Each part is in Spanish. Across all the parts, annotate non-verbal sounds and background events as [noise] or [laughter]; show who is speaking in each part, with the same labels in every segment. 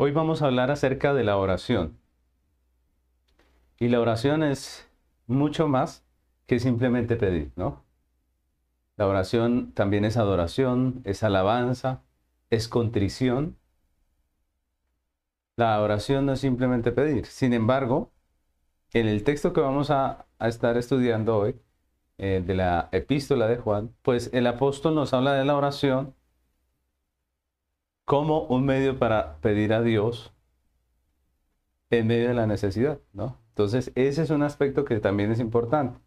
Speaker 1: Hoy vamos a hablar acerca de la oración. Y la oración es mucho más que simplemente pedir, ¿no? La oración también es adoración, es alabanza, es contrición. La oración no es simplemente pedir. Sin embargo, en el texto que vamos a, estar estudiando hoy, eh, de la epístola de Juan, pues el apóstol nos habla de la oración como un medio para pedir a Dios en medio de la necesidad, ¿no? Entonces, ese es un aspecto que también es importante.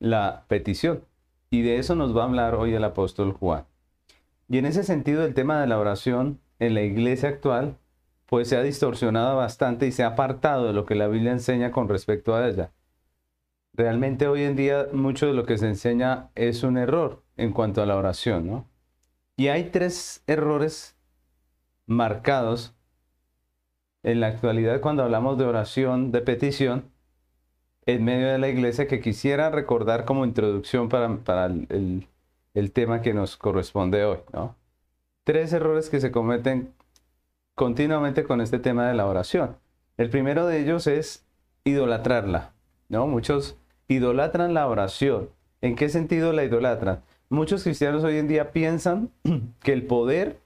Speaker 1: La petición. Y de eso nos va a hablar hoy el apóstol Juan. Y en ese sentido, el tema de la oración en la iglesia actual, pues se ha distorsionado bastante y se ha apartado de lo que la Biblia enseña con respecto a ella. Realmente hoy en día mucho de lo que se enseña es un error en cuanto a la oración, ¿no? Y hay tres errores marcados en la actualidad cuando hablamos de oración, de petición, en medio de la iglesia que quisiera recordar como introducción para, el, tema que nos corresponde hoy. Tres errores que se cometen continuamente con este tema de la oración. El primero de ellos es idolatrarla. ¿no? Muchos idolatran la oración. ¿En qué sentido la idolatran? Muchos cristianos hoy en día piensan [clears throat] que el poder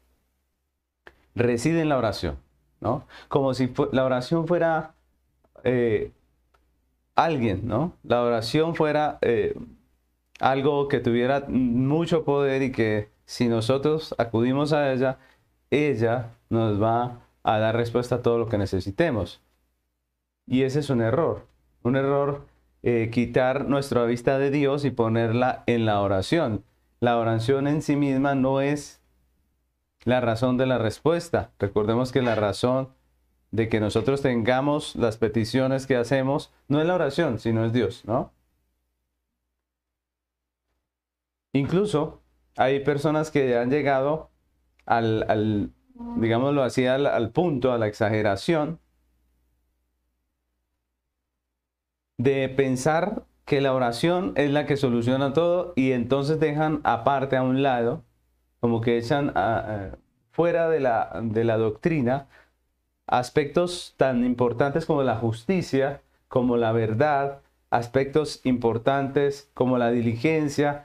Speaker 1: reside en la oración, ¿no? Como si la oración fuera eh, alguien, ¿no? La oración fuera eh, algo que tuviera mucho poder y que si nosotros acudimos a ella, ella nos va a dar respuesta a todo lo que necesitemos. Y ese es un error, un error eh, quitar nuestra vista de Dios y ponerla en la oración la oración en sí misma no es la razón de la respuesta. Recordemos que la razón de que nosotros tengamos las peticiones que hacemos no es la oración, sino es Dios, ¿no? Incluso hay personas que han llegado al, digámoslo así, al, punto, a la exageración de pensar que la oración es la que soluciona todo y entonces dejan aparte a un lado, como que echan fuera de la, de la doctrina aspectos tan importantes como la justicia, como la verdad, aspectos importantes como la diligencia,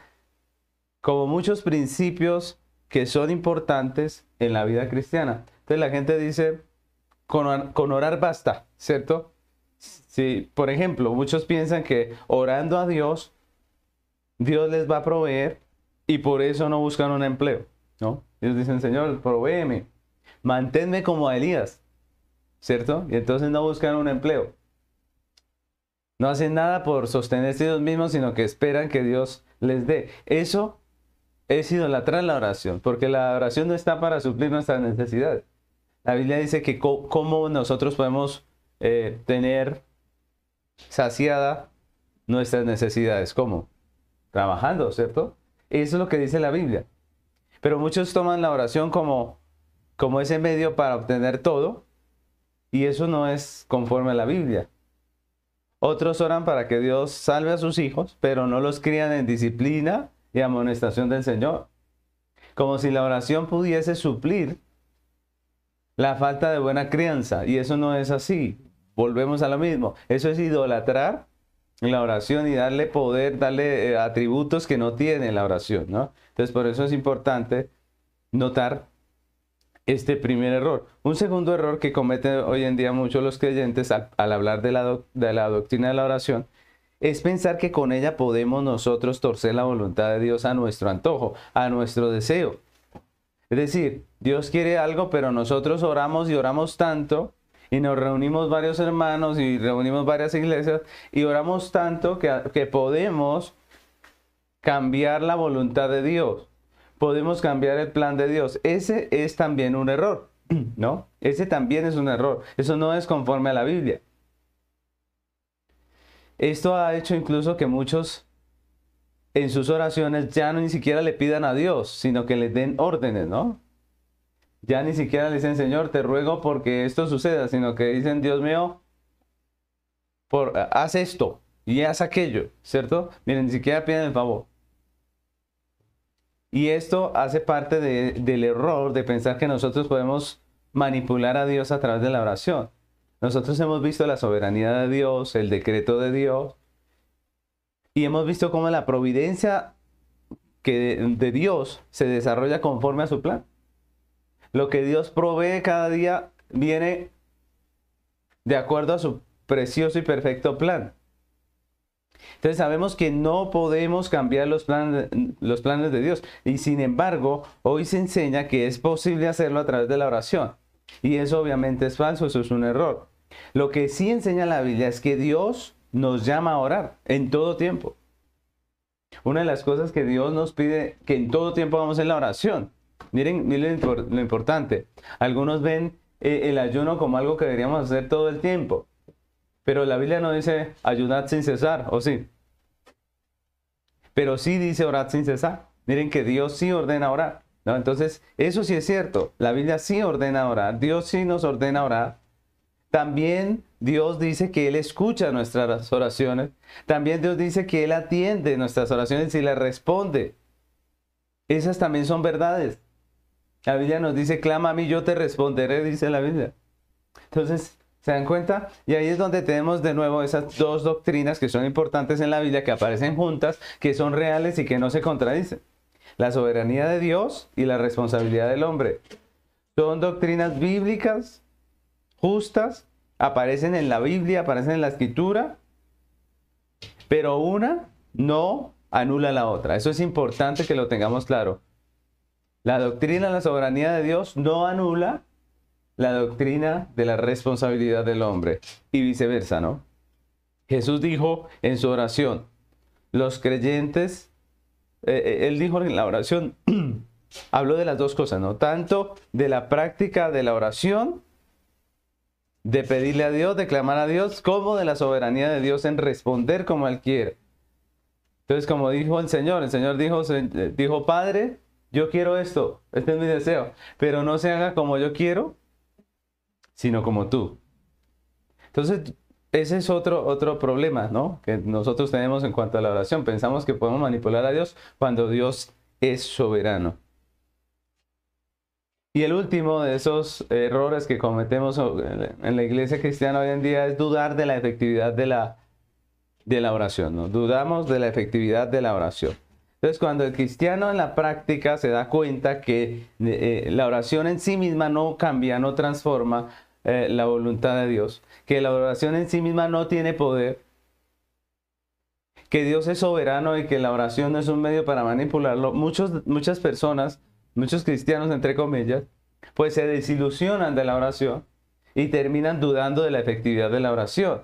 Speaker 1: como muchos principios que son importantes en la vida cristiana. Entonces la gente dice, con, con orar basta, ¿cierto? Si, por ejemplo, muchos piensan que orando a Dios, Dios les va a proveer y por eso no buscan un empleo, ¿no? Ellos dicen, Señor, provéeme, manténme como a Elías, ¿cierto? Y entonces no buscan un empleo. No hacen nada por sostenerse ellos mismos, sino que esperan que Dios les dé. Eso es idolatrar la oración, porque la oración no está para suplir nuestras necesidades. La Biblia dice que cómo nosotros podemos eh, tener saciada nuestras necesidades. ¿Cómo? Trabajando, ¿cierto? Eso es lo que dice la Biblia. Pero muchos toman la oración como, como ese medio para obtener todo y eso no es conforme a la Biblia. Otros oran para que Dios salve a sus hijos, pero no los crían en disciplina y amonestación del Señor. Como si la oración pudiese suplir la falta de buena crianza. Y eso no es así. Volvemos a lo mismo. Eso es idolatrar la oración y darle poder, darle eh, atributos que no tiene la oración, ¿no? Entonces, por eso es importante notar este primer error. Un segundo error que cometen hoy en día muchos los creyentes al, hablar de la, de la doctrina de la oración es pensar que con ella podemos nosotros torcer la voluntad de Dios a nuestro antojo, a nuestro deseo. Es decir, Dios quiere algo, pero nosotros oramos y oramos tanto y nos reunimos varios hermanos y reunimos varias iglesias y oramos tanto que, que podemos cambiar la voluntad de Dios. Podemos cambiar el plan de Dios. Ese es también un error, [clears throat] ¿no? Ese también es un error. Eso no es conforme a la Biblia. Esto ha hecho incluso que muchos en sus oraciones ya no ni siquiera le pidan a Dios, sino que le den órdenes, ¿no? Ya ni siquiera le dicen, Señor, te ruego porque esto suceda, sino que dicen, Dios mío, por, haz esto y haz aquello, ¿cierto? Miren, ni siquiera piden el favor. Y esto hace parte del error de pensar que nosotros podemos manipular a Dios a través de la oración. Nosotros hemos visto la soberanía de Dios, el decreto de Dios, y hemos visto cómo la providencia que de Dios se desarrolla conforme a su plan. Lo que Dios provee cada día viene de acuerdo a su precioso y perfecto plan. Entonces sabemos que no podemos cambiar los planes, los planes de Dios. Y sin embargo, hoy se enseña que es posible hacerlo a través de la oración. Y eso obviamente es falso, eso es un error. Lo que sí enseña la Biblia es que Dios nos llama a orar en todo tiempo. Una de las cosas que Dios nos pide que en todo tiempo vamos en la oración. Miren, miren lo importante. Algunos ven eh, el ayuno como algo que deberíamos hacer todo el tiempo. Pero la Biblia no dice ayunad sin cesar, ¿o sí? Pero sí dice orad sin cesar. Miren que Dios sí ordena orar. ¿no? Entonces, eso sí es cierto. La Biblia sí ordena orar. Dios sí nos ordena orar. También Dios dice que Él escucha nuestras oraciones. También Dios dice que Él atiende nuestras oraciones y las responde. Esas también son verdades. La Biblia nos dice, clama a mí, yo te responderé, dice la Biblia. Entonces, ¿se dan cuenta? Y ahí es donde tenemos de nuevo esas dos doctrinas que son importantes en la Biblia, que aparecen juntas, que son reales y que no se contradicen. La soberanía de Dios y la responsabilidad del hombre. Son doctrinas bíblicas, justas, aparecen en la Biblia, aparecen en la escritura, pero una no anula la otra. Eso es importante que lo tengamos claro. La doctrina de la soberanía de Dios no anula la doctrina de la responsabilidad del hombre y viceversa, ¿no? Jesús dijo en su oración, los creyentes, eh, eh, él dijo en la oración, [clears throat] habló de las dos cosas, ¿no? Tanto de la práctica de la oración, de pedirle a Dios, de clamar a Dios, como de la soberanía de Dios en responder como Él quiere. Entonces, como dijo el Señor, el Señor dijo, eh, dijo Padre, yo quiero esto, este es mi deseo, pero no se haga como yo quiero, sino como tú. Entonces, ese es otro, otro problema, ¿no? Que nosotros tenemos en cuanto a la oración. Pensamos que podemos manipular a Dios cuando Dios es soberano. Y el último de esos errores que cometemos en la iglesia cristiana hoy en día es dudar de la efectividad de la, de la oración, ¿no? Dudamos de la efectividad de la oración. Entonces, cuando el cristiano en la práctica se da cuenta que eh, la oración en sí misma no cambia, no transforma eh, la voluntad de Dios, que la oración en sí misma no tiene poder, que Dios es soberano y que la oración no es un medio para manipularlo, muchos, muchas personas, muchos cristianos entre comillas, pues se desilusionan de la oración y terminan dudando de la efectividad de la oración.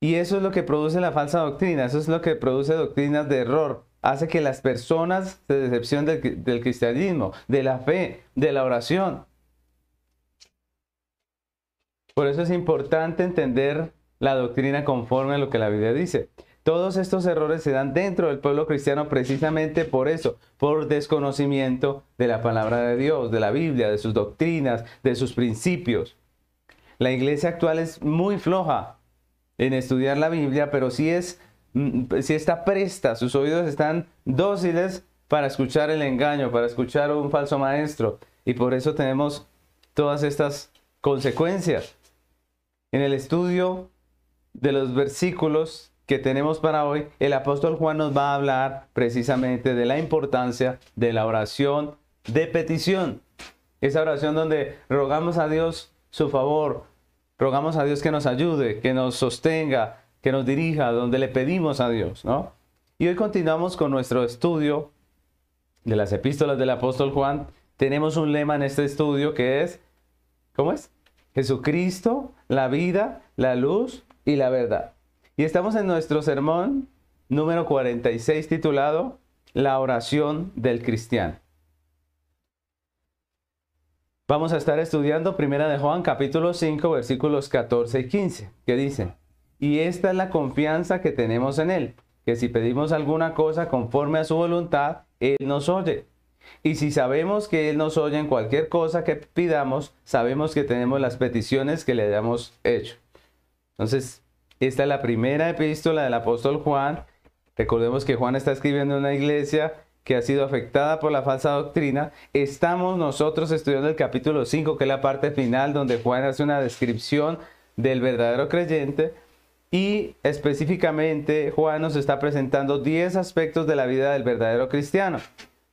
Speaker 1: Y eso es lo que produce la falsa doctrina, eso es lo que produce doctrinas de error. Hace que las personas se decepcionen del, cristianismo, de la fe, de la oración. Por eso es importante entender la doctrina conforme a lo que la Biblia dice. Todos estos errores se dan dentro del pueblo cristiano precisamente por eso, por desconocimiento de la palabra de Dios, de la Biblia, de sus doctrinas, de sus principios. La iglesia actual es muy floja en estudiar la Biblia, pero si es, mm, si está presta, sus oídos están dóciles para escuchar el engaño, para escuchar un falso maestro. Y por eso tenemos todas estas consecuencias. En el estudio de los versículos que tenemos para hoy, el apóstol Juan nos va a hablar precisamente de la importancia de la oración de petición. Esa oración donde rogamos a Dios su favor, rogamos a Dios que nos ayude, que nos sostenga, que nos dirija, donde le pedimos a Dios, ¿no? Y hoy continuamos con nuestro estudio de las epístolas del apóstol Juan. Tenemos un lema en este estudio que es, ¿cómo es? Jesucristo, la vida, la luz y la verdad. Y estamos en nuestro sermón número 46 titulado La oración del cristiano. Vamos a estar estudiando Primera de Juan capítulo 5 versículos 14 y 15, que dicen, y esta es la confianza que tenemos en Él, que si pedimos alguna cosa conforme a su voluntad, Él nos oye. Y si sabemos que Él nos oye en cualquier cosa que pidamos, sabemos que tenemos las peticiones que le hayamos hecho. Entonces, esta es la primera epístola del apóstol Juan. Recordemos que Juan está escribiendo en una iglesia que ha sido afectada por la falsa doctrina, estamos nosotros estudiando el capítulo 5, que es la parte final donde Juan hace una descripción del verdadero creyente y específicamente Juan nos está presentando 10 aspectos de la vida del verdadero cristiano.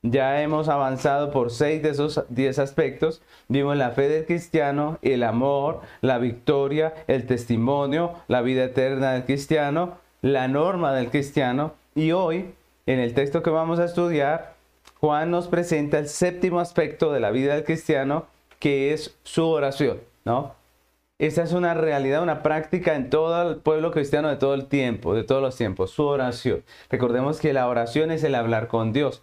Speaker 1: Ya hemos avanzado por 6 de esos 10 aspectos. Vimos la fe del cristiano, el amor, la victoria, el testimonio, la vida eterna del cristiano, la norma del cristiano. Y hoy, en el texto que vamos a estudiar, Juan nos presenta el séptimo aspecto de la vida del cristiano, que es su oración, ¿no? Esta es una realidad, una práctica en todo el pueblo cristiano de todo el tiempo, de todos los tiempos, su oración. Recordemos que la oración es el hablar con Dios.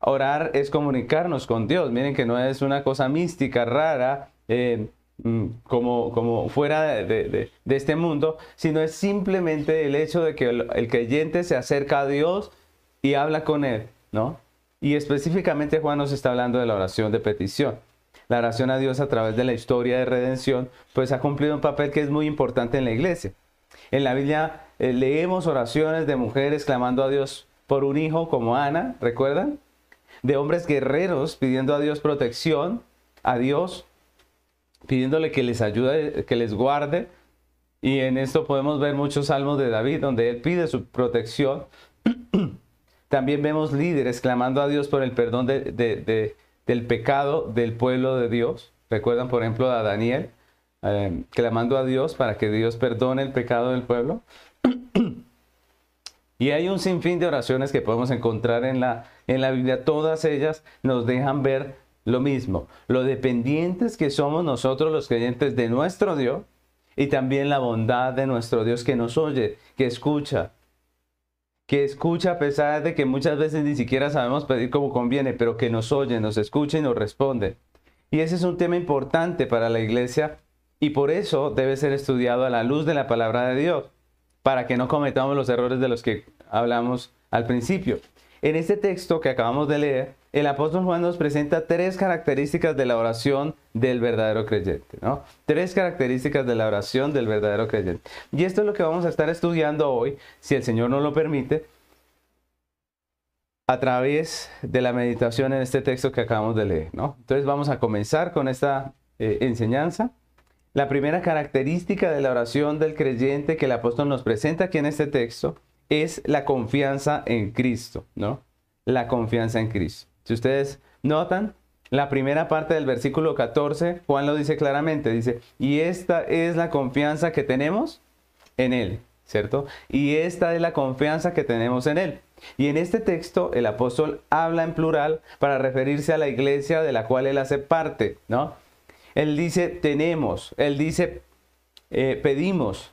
Speaker 1: Orar es comunicarnos con Dios. Miren que no es una cosa mística, rara, eh, como, como fuera de, este mundo, sino es simplemente el hecho de que el, el creyente se acerca a Dios y habla con Él, ¿no? Y específicamente Juan nos está hablando de la oración de petición la oración a Dios a través de la historia de redención, pues ha cumplido un papel que es muy importante en la iglesia. En la Biblia eh, leemos oraciones de mujeres clamando a Dios por un hijo como Ana, ¿recuerdan? De hombres guerreros pidiendo a Dios protección, a Dios pidiéndole que les ayude, que les guarde. Y en esto podemos ver muchos salmos de David donde él pide su protección. [clears throat] También vemos líderes clamando a Dios por el perdón de, del pecado del pueblo de Dios. Recuerdan, por ejemplo, a Daniel eh, clamando a Dios para que Dios perdone el pecado del pueblo. [clears throat] y hay un sinfín de oraciones que podemos encontrar en la, en la Biblia. Todas ellas nos dejan ver lo mismo, lo dependientes que somos nosotros los creyentes de nuestro Dios y también la bondad de nuestro Dios que nos oye, que escucha, que escucha a pesar de que muchas veces ni siquiera sabemos pedir como conviene, pero que nos oye, nos escucha y nos responde. Y ese es un tema importante para la iglesia y por eso debe ser estudiado a la luz de la palabra de Dios, para que no cometamos los errores de los que hablamos al principio. En este texto que acabamos de leer, el apóstol Juan nos presenta tres características de la oración del verdadero creyente, ¿no? Tres características de la oración del verdadero creyente. Y esto es lo que vamos a estar estudiando hoy, si el Señor nos lo permite, a través de la meditación en este texto que acabamos de leer. Entonces vamos a comenzar con esta eh, enseñanza. La primera característica de la oración del creyente que el apóstol nos presenta aquí en este texto es la confianza en Cristo, ¿no? La confianza en Cristo. Si ustedes notan, la primera parte del versículo 14, Juan lo dice claramente, dice, y esta es la confianza que tenemos en Él, ¿cierto? Y esta es la confianza que tenemos en Él. Y en este texto el apóstol habla en plural para referirse a la iglesia de la cual Él hace parte, ¿no? Él dice, tenemos, Él dice, eh, pedimos,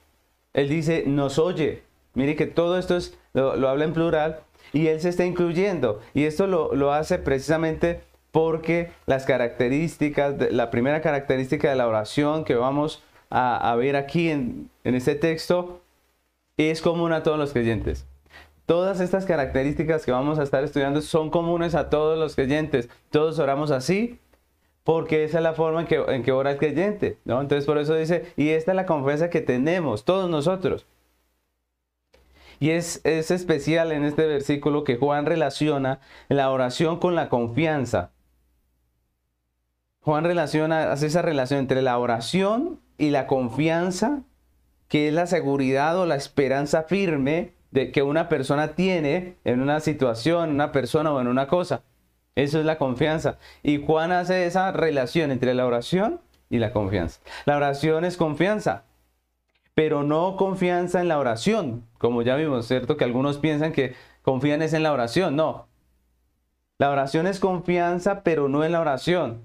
Speaker 1: Él dice, nos oye. Mire que todo esto es, lo habla en plural y Él se está incluyendo. Y esto lo, hace precisamente porque las características, la primera característica de la oración que vamos a, ver aquí en, en este texto es común a todos los creyentes. Todas estas características que vamos a estar estudiando son comunes a todos los creyentes. Todos oramos así porque esa es la forma en que, en que ora el creyente. ¿no? Entonces por eso dice, y esta es la confianza que tenemos todos nosotros. Y es, especial en este versículo que Juan relaciona la oración con la confianza. Juan relaciona, hace esa relación entre la oración y la confianza, que es la seguridad o la esperanza firme de que una persona tiene en una situación, una persona o en una cosa. Eso es la confianza. Y Juan hace esa relación entre la oración y la confianza. La oración es confianza pero no confianza en la oración, como ya vimos, ¿cierto? Que algunos piensan que confían es en la oración, no. La oración es confianza, pero no en la oración.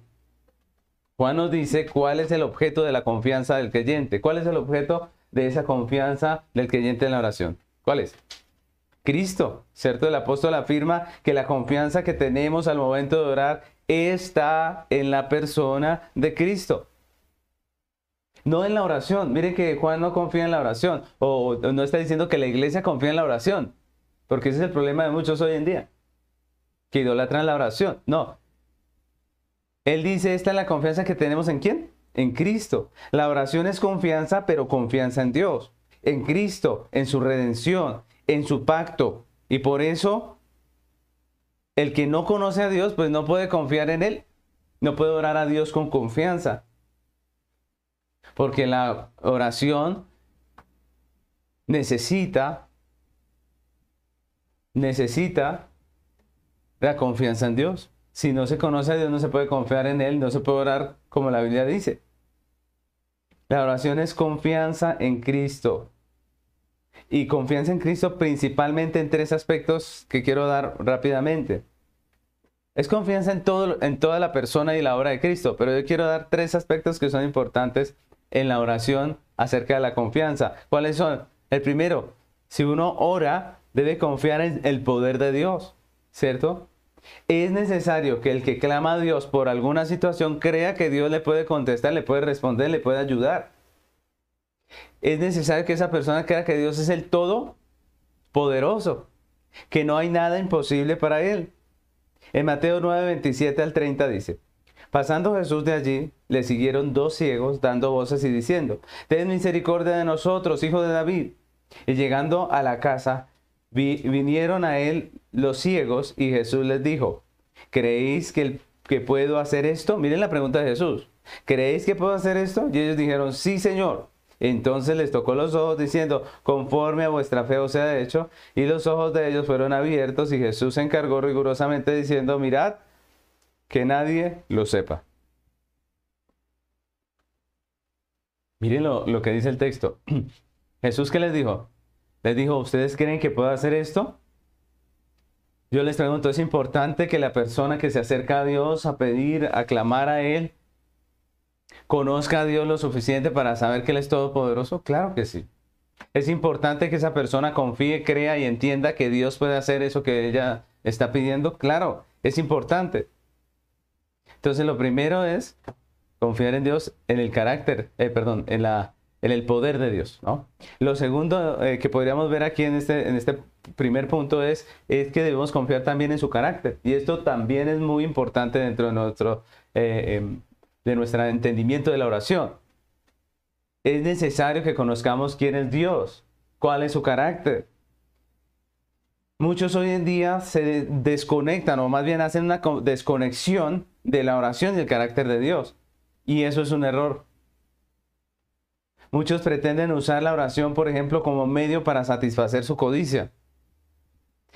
Speaker 1: Juan nos dice cuál es el objeto de la confianza del creyente. ¿Cuál es el objeto de esa confianza del creyente en la oración? ¿Cuál es? Cristo, ¿cierto? El apóstol afirma que la confianza que tenemos al momento de orar está en la persona de Cristo. No en la oración. Miren que Juan no confía en la oración. O no está diciendo que la iglesia confía en la oración. Porque ese es el problema de muchos hoy en día. Que idolatran la oración. No. Él dice, esta es la confianza que tenemos en quién? En Cristo. La oración es confianza, pero confianza en Dios. En Cristo, en su redención, en su pacto. Y por eso el que no conoce a Dios, pues no puede confiar en Él. No puede orar a Dios con confianza. Porque la oración necesita, necesita la confianza en Dios. Si no se conoce a Dios, no se puede confiar en Él, no se puede orar como la Biblia dice. La oración es confianza en Cristo. Y confianza en Cristo principalmente en tres aspectos que quiero dar rápidamente. Es confianza en, todo, en toda la persona y la obra de Cristo, pero yo quiero dar tres aspectos que son importantes en la oración acerca de la confianza. ¿Cuáles son? El primero, si uno ora, debe confiar en el poder de Dios, ¿cierto? Es necesario que el que clama a Dios por alguna situación crea que Dios le puede contestar, le puede responder, le puede ayudar. Es necesario que esa persona crea que Dios es el todo poderoso, que no hay nada imposible para él. En Mateo 9, 27 al 30 dice, Pasando Jesús de allí, le siguieron dos ciegos dando voces y diciendo, Ten misericordia de nosotros, hijo de David. Y llegando a la casa, vinieron a él los ciegos y Jesús les dijo, ¿creéis que, que puedo hacer esto? Miren la pregunta de Jesús. ¿Creéis que puedo hacer esto? Y ellos dijeron, sí, Señor. Entonces les tocó los ojos diciendo, conforme a vuestra fe os sea hecho. Y los ojos de ellos fueron abiertos y Jesús se encargó rigurosamente diciendo, mirad, que nadie lo sepa. Miren lo, que dice el texto. [clears throat] Jesús, ¿qué les dijo? Les dijo, ¿ustedes creen que puedo hacer esto? Yo les pregunto, ¿es importante que la persona que se acerca a Dios a pedir, a clamar a Él, conozca a Dios lo suficiente para saber que Él es todopoderoso? Claro que sí. Es importante que esa persona confíe, crea y entienda que Dios puede hacer eso que ella está pidiendo. Claro, es importante. Entonces lo primero es confiar en Dios, en el carácter, eh, perdón, en la en el poder de Dios. ¿no? Lo segundo eh, que podríamos ver aquí en este, en este primer punto es, es que debemos confiar también en su carácter. Y esto también es muy importante dentro de nuestro, eh, em, de nuestro entendimiento de la oración. Es necesario que conozcamos quién es Dios, cuál es su carácter. Muchos hoy en día se desconectan o más bien hacen una desconexión de la oración y el carácter de Dios. Y eso es un error. Muchos pretenden usar la oración, por ejemplo, como medio para satisfacer su codicia.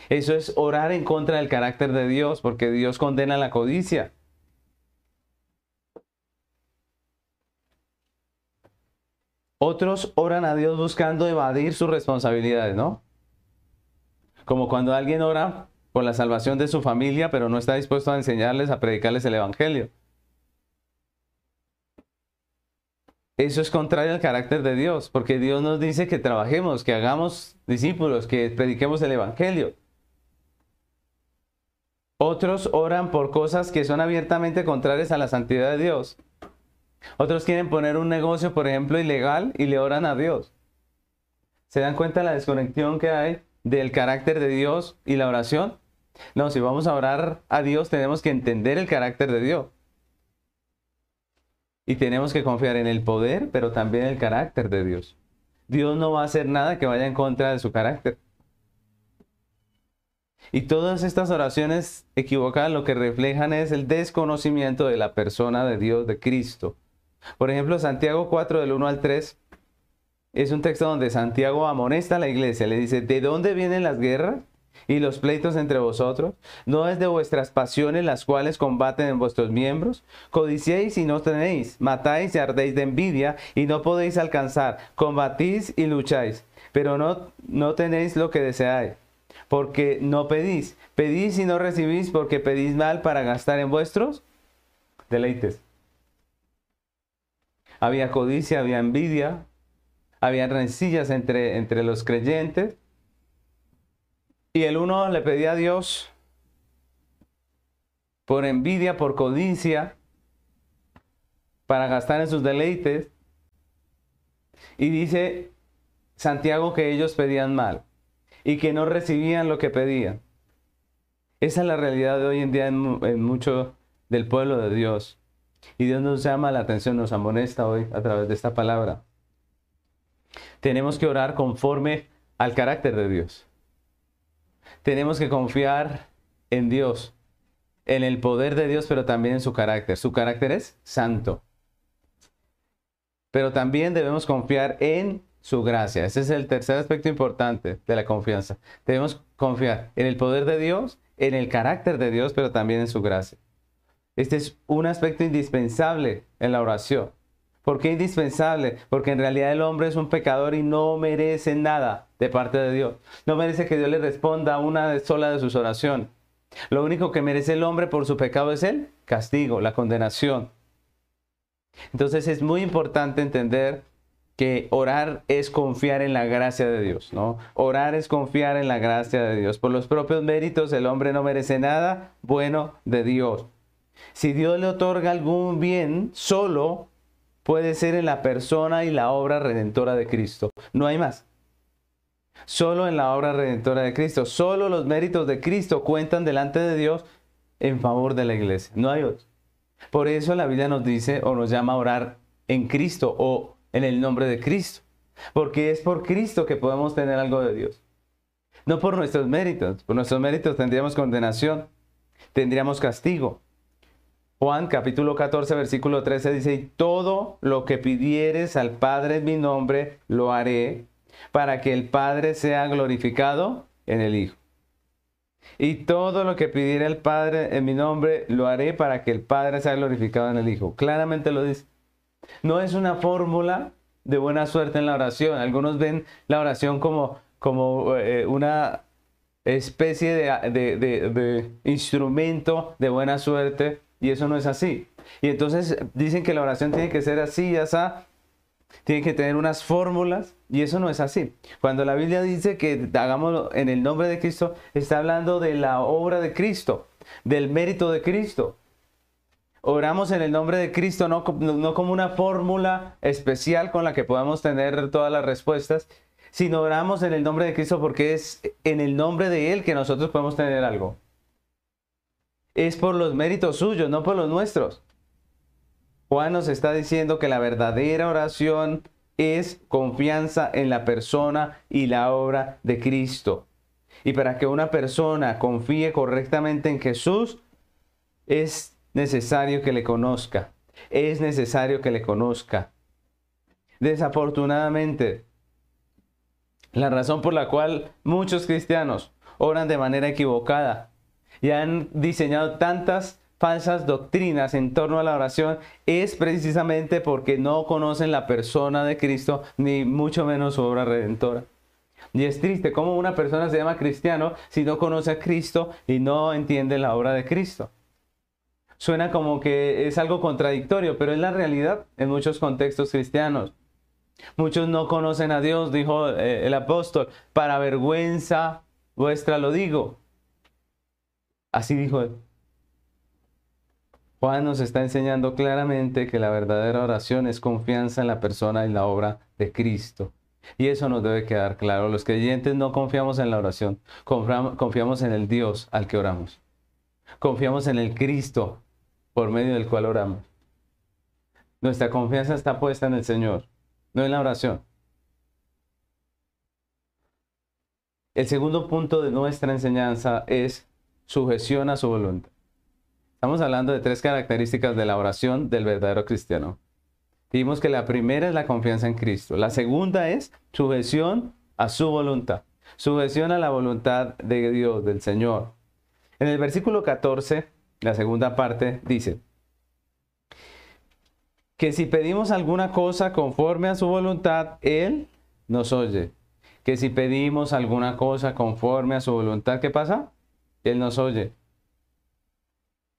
Speaker 1: Eso es orar en contra del carácter de Dios, porque Dios condena la codicia. Otros oran a Dios buscando evadir sus responsabilidades, ¿no? Como cuando alguien ora por la salvación de su familia, pero no está dispuesto a enseñarles, a predicarles el Evangelio. Eso es contrario al carácter de Dios, porque Dios nos dice que trabajemos, que hagamos discípulos, que prediquemos el Evangelio. Otros oran por cosas que son abiertamente contrarias a la santidad de Dios. Otros quieren poner un negocio, por ejemplo, ilegal y le oran a Dios. ¿Se dan cuenta de la desconexión que hay del carácter de Dios y la oración? No, si vamos a orar a Dios tenemos que entender el carácter de Dios. Y tenemos que confiar en el poder, pero también en el carácter de Dios. Dios no va a hacer nada que vaya en contra de su carácter. Y todas estas oraciones equivocadas lo que reflejan es el desconocimiento de la persona de Dios, de Cristo. Por ejemplo, Santiago 4 del 1 al 3 es un texto donde Santiago amonesta a la iglesia, le dice, ¿de dónde vienen las guerras? Y los pleitos entre vosotros? ¿No es de vuestras pasiones las cuales combaten en vuestros miembros? Codiciéis y no tenéis, matáis y ardéis de envidia y no podéis alcanzar, combatís y lucháis, pero no, no tenéis lo que deseáis, porque no pedís. Pedís y no recibís porque pedís mal para gastar en vuestros deleites. Había codicia, había envidia, había rencillas entre, entre los creyentes y el uno le pedía a Dios por envidia, por codicia, para gastar en sus deleites. Y dice Santiago que ellos pedían mal y que no recibían lo que pedían. Esa es la realidad de hoy en día en, mucho del pueblo de Dios. Y Dios nos llama la atención, nos amonesta hoy a través de esta palabra. Tenemos que orar conforme al carácter de Dios tenemos que confiar en Dios, en el poder de Dios, pero también en su carácter. Su carácter es santo. Pero también debemos confiar en su gracia. Ese es el tercer aspecto importante de la confianza. Debemos confiar en el poder de Dios, en el carácter de Dios, pero también en su gracia. Este es un aspecto indispensable en la oración. ¿Por qué indispensable? Porque en realidad el hombre es un pecador y no merece nada de parte de Dios. No merece que Dios le responda una sola de sus oraciones. Lo único que merece el hombre por su pecado es el castigo, la condenación. Entonces es muy importante entender que orar es confiar en la gracia de Dios, ¿no? Orar es confiar en la gracia de Dios. Por los propios méritos el hombre no merece nada bueno de Dios. Si Dios le otorga algún bien, solo puede ser en la persona y la obra redentora de Cristo. No hay más. Solo en la obra redentora de Cristo. Solo los méritos de Cristo cuentan delante de Dios en favor de la iglesia. No hay otro. Por eso la Biblia nos dice o nos llama a orar en Cristo o en el nombre de Cristo. Porque es por Cristo que podemos tener algo de Dios. No por nuestros méritos. Por nuestros méritos tendríamos condenación, tendríamos castigo. Juan capítulo 14 versículo 13 dice, todo lo que pidieres al Padre en mi nombre, lo haré para que el Padre sea glorificado en el Hijo. Y todo lo que pidiere el Padre en mi nombre, lo haré para que el Padre sea glorificado en el Hijo. Claramente lo dice. No es una fórmula de buena suerte en la oración. Algunos ven la oración como, como eh, una especie de, de instrumento de buena suerte y eso no es así. Y entonces dicen que la oración tiene que ser así, está. Tiene que tener unas fórmulas y eso no es así. Cuando la Biblia dice que hagámoslo en el nombre de Cristo, está hablando de la obra de Cristo, del mérito de Cristo. Oramos en el nombre de Cristo, no, no como una fórmula especial con la que podamos tener todas las respuestas, sino oramos en el nombre de Cristo porque es en el nombre de Él que nosotros podemos tener algo es por los méritos suyos, no por los nuestros. Juan nos está diciendo que la verdadera oración es confianza en la persona y la obra de Cristo. Y para que una persona confíe correctamente en Jesús, es necesario que le conozca. Es necesario que le conozca. Desafortunadamente, la razón por la cual muchos cristianos oran de manera equivocada y han diseñado tantas falsas doctrinas en torno a la oración es precisamente porque no conocen la persona de Cristo, ni mucho menos su obra redentora. Y es triste cómo una persona se llama cristiano si no conoce a Cristo y no entiende la obra de Cristo. Suena como que es algo contradictorio, pero es la realidad en muchos contextos cristianos. Muchos no conocen a Dios, dijo eh, el apóstol, para vergüenza vuestra lo digo. Así dijo él. Juan nos está enseñando claramente que la verdadera oración es confianza en la persona y la obra de Cristo. Y eso nos debe quedar claro. Los creyentes no confiamos en la oración, confiamos en el Dios al que oramos. Confiamos en el Cristo por medio del cual oramos. Nuestra confianza está puesta en el Señor, no en la oración. El segundo punto de nuestra enseñanza es sujeción a su voluntad. Estamos hablando de tres características de la oración del verdadero cristiano. Dijimos que la primera es la confianza en Cristo. La segunda es sujeción a su voluntad. Sujeción a la voluntad de Dios, del Señor. En el versículo 14, la segunda parte dice, que si pedimos alguna cosa conforme a su voluntad, Él nos oye. Que si pedimos alguna cosa conforme a su voluntad, ¿qué pasa? Él nos oye.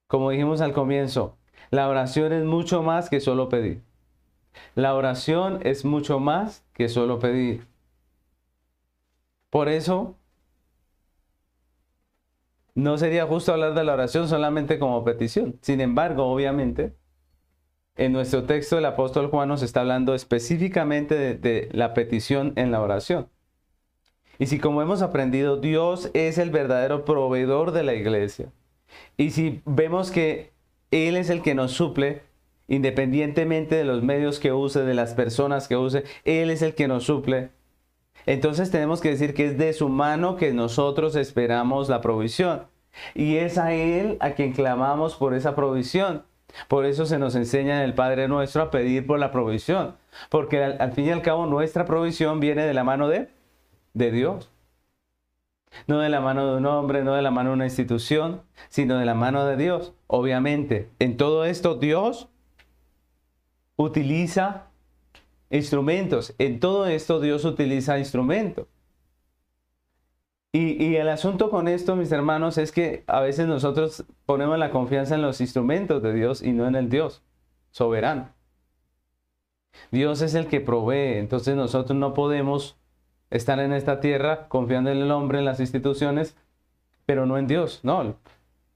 Speaker 1: Como dijimos al comienzo, la oración es mucho más que solo pedir. La oración es mucho más que solo pedir. Por eso, no sería justo hablar de la oración solamente como petición. Sin embargo, obviamente, en nuestro texto el apóstol Juan nos está hablando específicamente de, de la petición en la oración. Y si como hemos aprendido, Dios es el verdadero proveedor de la iglesia. Y si vemos que Él es el que nos suple, independientemente de los medios que use, de las personas que use, Él es el que nos suple. Entonces tenemos que decir que es de su mano que nosotros esperamos la provisión. Y es a Él a quien clamamos por esa provisión. Por eso se nos enseña en el Padre nuestro a pedir por la provisión. Porque al, fin y al cabo nuestra provisión viene de la mano de, de Dios. No de la mano de un hombre, no de la mano de una institución, sino de la mano de Dios. Obviamente, en todo esto Dios utiliza instrumentos. En todo esto Dios utiliza instrumentos. Y, el asunto con esto, mis hermanos, es que a veces nosotros ponemos la confianza en los instrumentos de Dios y no en el Dios soberano. Dios es el que provee, entonces nosotros no podemos estar en esta tierra confiando en el hombre, en las instituciones, pero no en Dios. No,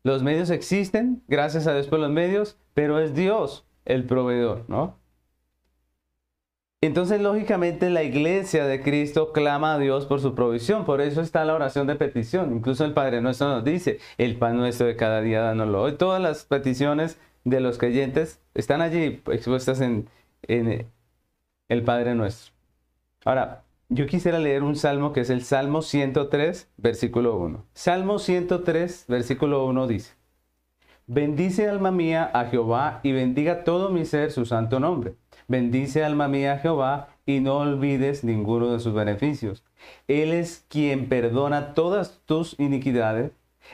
Speaker 1: los medios existen, gracias a Dios por los medios, pero es Dios el proveedor, ¿no? Entonces, lógicamente, la iglesia de Cristo clama a Dios por su provisión. Por eso está la oración de petición. Incluso el Padre Nuestro nos dice, el pan nuestro de cada día, dánoslo hoy. Todas las peticiones de los creyentes están allí expuestas en, en el Padre Nuestro. Ahora, yo quisiera leer un salmo que es el Salmo 103, versículo 1. Salmo 103, versículo 1 dice, Bendice alma mía a Jehová y bendiga todo mi ser su santo nombre. Bendice alma mía Jehová y no olvides ninguno de sus beneficios. Él es quien perdona todas tus iniquidades,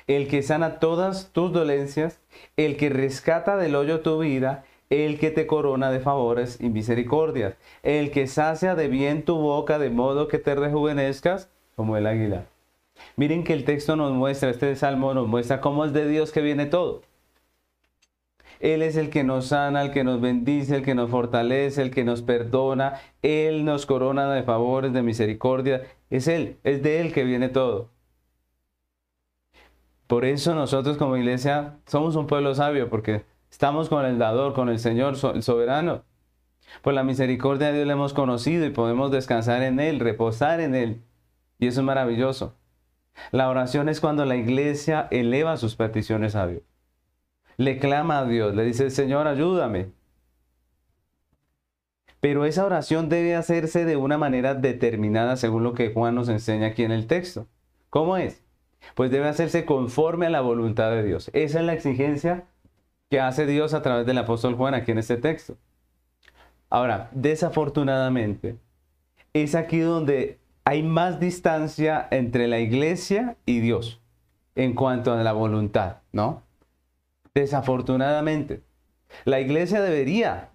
Speaker 1: el que sana todas tus dolencias, el que rescata del hoyo tu vida, el que te corona de favores y misericordias, el que sacia de bien tu boca de modo que te rejuvenezcas como el águila. Miren que el texto nos muestra, este salmo nos muestra cómo es de Dios que viene todo. Él es el que nos sana, el que nos bendice, el que nos fortalece, el que nos perdona. Él nos corona de favores, de misericordia. Es Él, es de Él que viene todo. Por eso nosotros como iglesia somos un pueblo sabio, porque estamos con el dador, con el Señor, el soberano. Por la misericordia de Dios le hemos conocido y podemos descansar en Él, reposar en Él. Y eso es maravilloso. La oración es cuando la iglesia eleva sus peticiones a Dios le clama a Dios, le dice, Señor, ayúdame. Pero esa oración debe hacerse de una manera determinada según lo que Juan nos enseña aquí en el texto. ¿Cómo es? Pues debe hacerse conforme a la voluntad de Dios. Esa es la exigencia que hace Dios a través del apóstol Juan aquí en este texto. Ahora, desafortunadamente, es aquí donde hay más distancia entre la iglesia y Dios en cuanto a la voluntad, ¿no? Desafortunadamente, la iglesia debería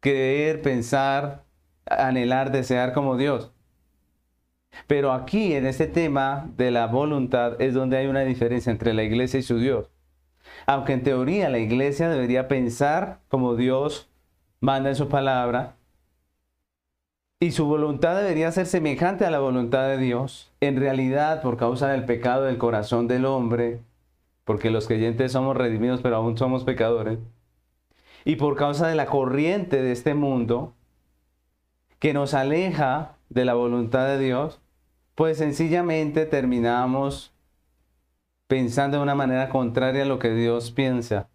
Speaker 1: creer, pensar, anhelar, desear como Dios. Pero aquí, en este tema de la voluntad, es donde hay una diferencia entre la iglesia y su Dios. Aunque en teoría la iglesia debería pensar como Dios manda en su palabra, y su voluntad debería ser semejante a la voluntad de Dios, en realidad, por causa del pecado del corazón del hombre, porque los creyentes somos redimidos, pero aún somos pecadores. Y por causa de la corriente de este mundo, que nos aleja de la voluntad de Dios, pues sencillamente terminamos pensando de una manera contraria a lo que Dios piensa,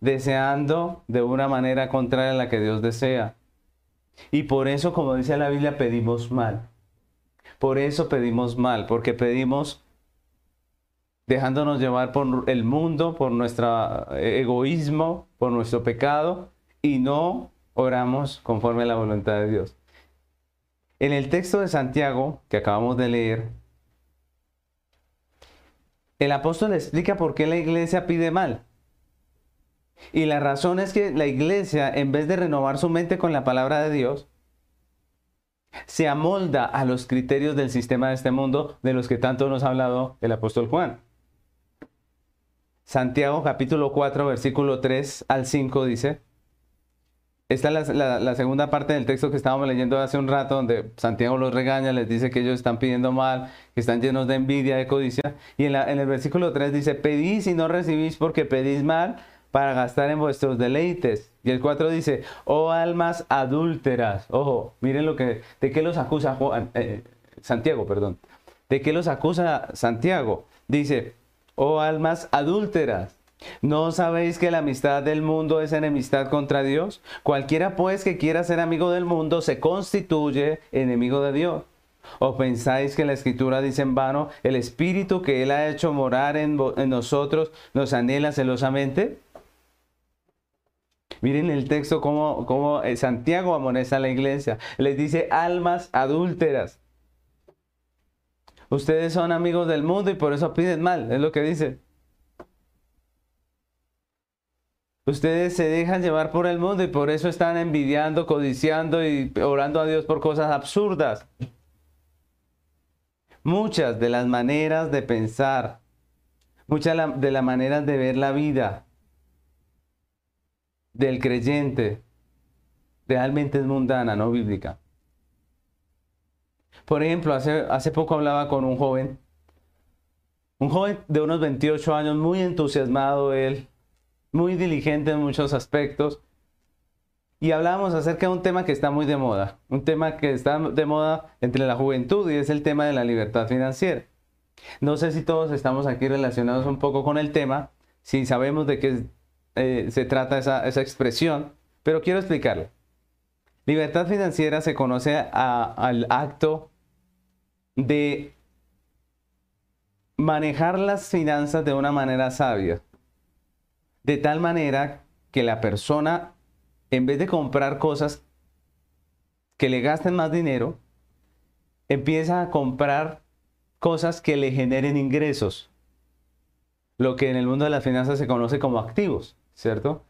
Speaker 1: deseando de una manera contraria a la que Dios desea. Y por eso, como dice la Biblia, pedimos mal. Por eso pedimos mal, porque pedimos dejándonos llevar por el mundo, por nuestro egoísmo, por nuestro pecado, y no oramos conforme a la voluntad de Dios. En el texto de Santiago que acabamos de leer, el apóstol explica por qué la iglesia pide mal. Y la razón es que la iglesia, en vez de renovar su mente con la palabra de Dios, se amolda a los criterios del sistema de este mundo de los que tanto nos ha hablado el apóstol Juan. Santiago capítulo 4, versículo 3 al 5 dice, esta es la, segunda parte del texto que estábamos leyendo hace un rato, donde Santiago los regaña, les dice que ellos están pidiendo mal, que están llenos de envidia, de codicia. Y en, el versículo 3 dice, pedís y no recibís porque pedís mal para gastar en vuestros deleites. Y el 4 dice, oh almas adúlteras. Ojo, miren lo que, ¿de qué los acusa eh, Santiago, perdón? ¿De qué los acusa Santiago? Dice, oh almas adúlteras. ¿No sabéis que la amistad del mundo es enemistad contra Dios? Cualquiera pues que quiera ser amigo del mundo se constituye enemigo de Dios. ¿O pensáis que la escritura dice en vano, el espíritu que Él ha hecho morar en, nosotros nos anhela celosamente? Miren el texto como, como eh, Santiago amonesta a la iglesia. Les dice almas adúlteras. Ustedes son amigos del mundo y por eso piden mal, es lo que dice. Ustedes se dejan llevar por el mundo y por eso están envidiando, codiciando y orando a Dios por cosas absurdas. Muchas de las maneras de pensar, muchas de las maneras de ver la vida del creyente realmente es mundana, no bíblica. Por ejemplo, hace, hace poco hablaba con un joven, un joven de unos 28 años, muy entusiasmado él, muy diligente en muchos aspectos. Y hablábamos acerca de un tema que está muy de moda, un tema que está de moda entre la juventud y es el tema de la libertad financiera. No sé si todos estamos aquí relacionados un poco con el tema, si sabemos de qué eh, se trata esa, esa, expresión, pero quiero explicarlo. Libertad financiera se conoce al acto de manejar las finanzas de una manera sabia, de tal manera que la persona, en vez de comprar cosas que le gasten más dinero, empieza a comprar cosas que le generen ingresos, lo que en el mundo de las finanzas se conoce como activos, ¿cierto?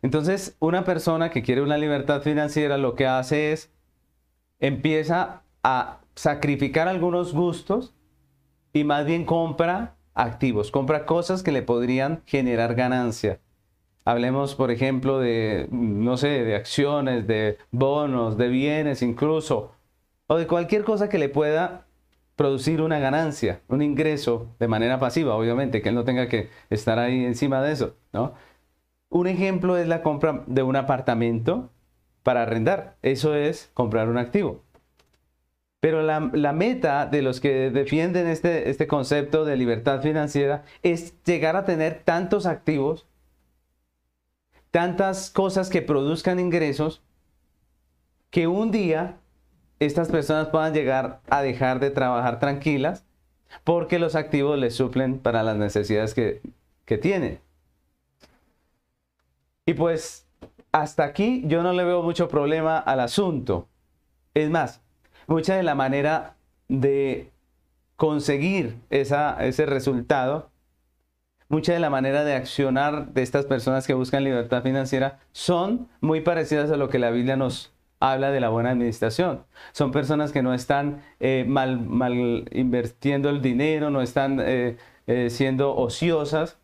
Speaker 1: Entonces, una persona que quiere una libertad financiera lo que hace es empieza a sacrificar algunos gustos y más bien compra activos, compra cosas que le podrían generar ganancia. Hablemos, por ejemplo, de, no sé, de acciones, de bonos, de bienes incluso, o de cualquier cosa que le pueda producir una ganancia, un ingreso de manera pasiva, obviamente, que él no tenga que estar ahí encima de eso, ¿no? Un ejemplo es la compra de un apartamento para arrendar. Eso es comprar un activo. Pero la, meta de los que defienden este, este concepto de libertad financiera es llegar a tener tantos activos, tantas cosas que produzcan ingresos, que un día estas personas puedan llegar a dejar de trabajar tranquilas porque los activos les suplen para las necesidades que, que tienen. Y pues hasta aquí yo no le veo mucho problema al asunto. Es más, mucha de la manera de conseguir ese resultado, mucha de la manera de accionar de estas personas que buscan libertad financiera son muy parecidas a lo que la Biblia nos habla de la buena administración. Son personas que no están eh, mal, mal, invirtiendo el dinero, no están eh, eh, siendo ociosas,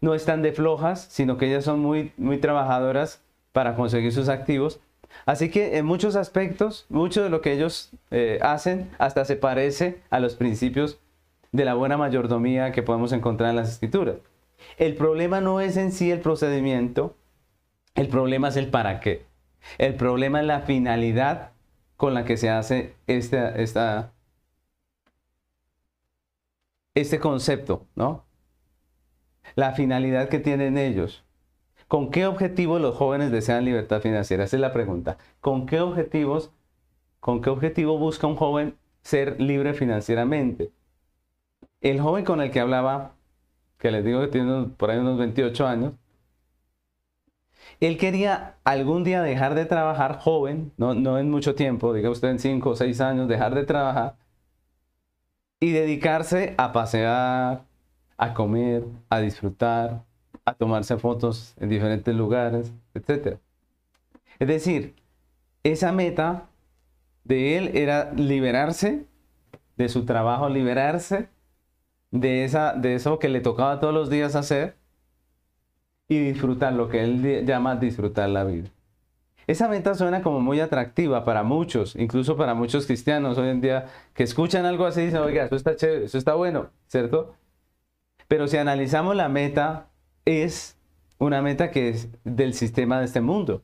Speaker 1: no están de flojas, sino que ellas son muy, muy trabajadoras para conseguir sus activos Así que en muchos aspectos, mucho de lo que ellos eh, hacen hasta se parece a los principios de la buena mayordomía que podemos encontrar en las escrituras. El problema no es en sí el procedimiento, el problema es el para qué. El problema es la finalidad con la que se hace esta, este concepto, ¿no? La finalidad que tienen ellos. ¿Con qué objetivos los jóvenes desean libertad financiera? Esa es la pregunta. ¿Con qué objetivos, con qué objetivo busca un joven ser libre financieramente? El joven con el que hablaba, que les digo que tiene por ahí unos 28 años, él quería algún día dejar de trabajar joven, no, no en mucho tiempo, diga usted en 5 o 6 años, dejar de trabajar y dedicarse a pasear, a comer, a disfrutar, a tomarse fotos en diferentes lugares, etc. Es decir, esa meta de él era liberarse de su trabajo, liberarse de, esa, de eso que le tocaba todos los días hacer y disfrutar lo que él llama disfrutar la vida. Esa meta suena como muy atractiva para muchos, incluso para muchos cristianos hoy en día que escuchan algo así y dicen, oiga, eso está chévere, eso está bueno, ¿cierto? Pero si analizamos la meta es una meta que es del sistema de este mundo.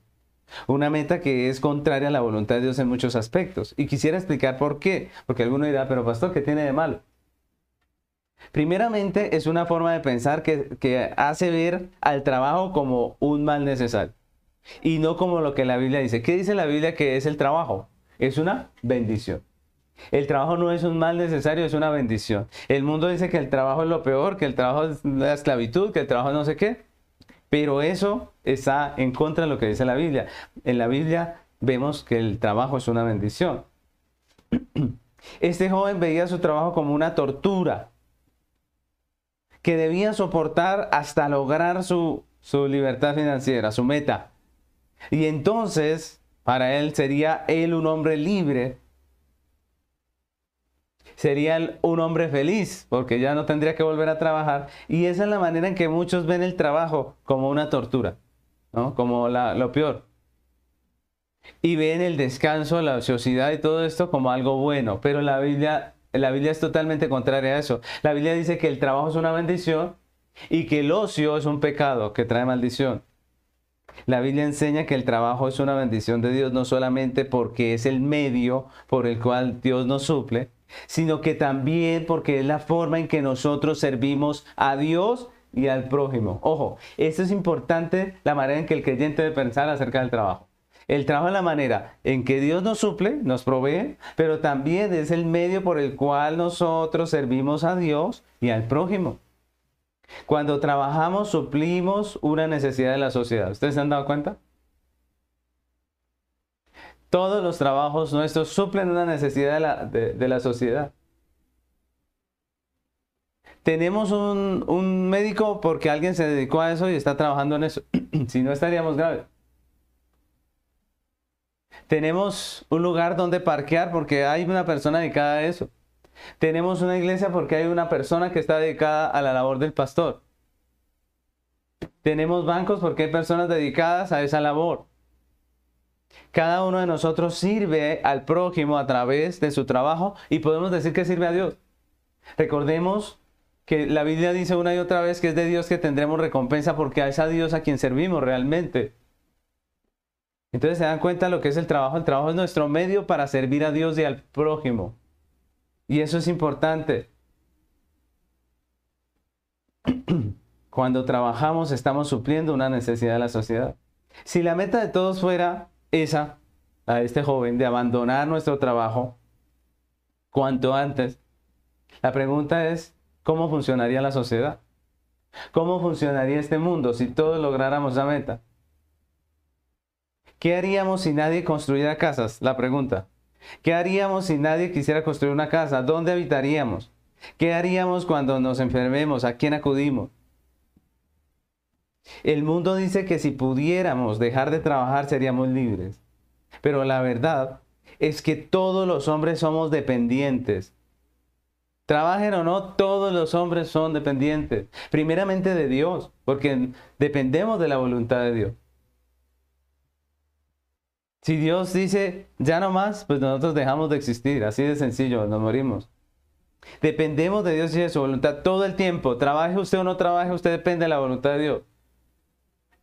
Speaker 1: Una meta que es contraria a la voluntad de Dios en muchos aspectos. Y quisiera explicar por qué. Porque alguno dirá, pero pastor, ¿qué tiene de malo? Primeramente, es una forma de pensar que, que hace ver al trabajo como un mal necesario. Y no como lo que la Biblia dice. ¿Qué dice la Biblia que es el trabajo? Es una bendición. El trabajo no es un mal necesario, es una bendición. El mundo dice que el trabajo es lo peor, que el trabajo es la esclavitud, que el trabajo no sé qué. Pero eso está en contra de lo que dice la Biblia. En la Biblia vemos que el trabajo es una bendición. [clears throat] Este joven veía su trabajo como una tortura que debía soportar hasta lograr su, su libertad financiera, su meta. Y entonces, para él sería él un hombre libre sería un hombre feliz, porque ya no tendría que volver a trabajar. Y esa es la manera en que muchos ven el trabajo como una tortura, ¿no? como lo peor. Y ven el descanso, la ociosidad y todo esto como algo bueno. Pero la Biblia, la Biblia es totalmente contraria a eso. La Biblia dice que el trabajo es una bendición y que el ocio es un pecado que trae maldición. La Biblia enseña que el trabajo es una bendición de Dios no solamente porque es el medio por el cual Dios nos suple, sino que también porque es la forma en que nosotros servimos a Dios y al prójimo. Ojo, esto es importante, la manera en que el creyente debe pensar acerca del trabajo. El trabajo es la manera en que Dios nos suple, nos provee, pero también es el medio por el cual nosotros servimos a Dios y al prójimo. Cuando trabajamos, suplimos una necesidad de la sociedad. ¿Ustedes se han dado cuenta? Todos los trabajos nuestros suplen una necesidad de la, sociedad. Tenemos un, un, médico porque alguien se dedicó a eso y está trabajando en eso. [clears throat] si no, estaríamos graves. Tenemos un lugar donde parquear porque hay una persona dedicada a eso. Tenemos una iglesia porque hay una persona que está dedicada a la labor del pastor. Tenemos bancos porque hay personas dedicadas a esa labor. Cada uno de nosotros sirve al prójimo a través de su trabajo y podemos decir que sirve a Dios. Recordemos que la Biblia dice una y otra vez que es de Dios que tendremos recompensa porque es a Dios a quien servimos realmente. Entonces se dan cuenta lo que es el trabajo. El trabajo es nuestro medio para servir a Dios y al prójimo. Y eso es importante. [clears throat] Cuando trabajamos estamos supliendo una necesidad de la sociedad. Si la meta de todos fuera esa a este joven de abandonar nuestro trabajo cuanto antes. La pregunta es, ¿cómo funcionaría la sociedad? ¿Cómo funcionaría este mundo si todos lográramos la meta? ¿Qué haríamos si nadie construyera casas? La pregunta. ¿Qué haríamos si nadie quisiera construir una casa? ¿Dónde habitaríamos? ¿Qué haríamos cuando nos enfermemos? ¿A quién acudimos? El mundo dice que si pudiéramos dejar de trabajar seríamos libres. Pero la verdad es que todos los hombres somos dependientes. Trabajen o no, todos los hombres son dependientes. Primeramente de Dios, porque dependemos de la voluntad de Dios. Si Dios dice, ya no más, pues nosotros dejamos de existir. Así de sencillo, nos morimos. Dependemos de Dios y de su voluntad todo el tiempo. Trabaje usted o no trabaje, usted depende de la voluntad de Dios.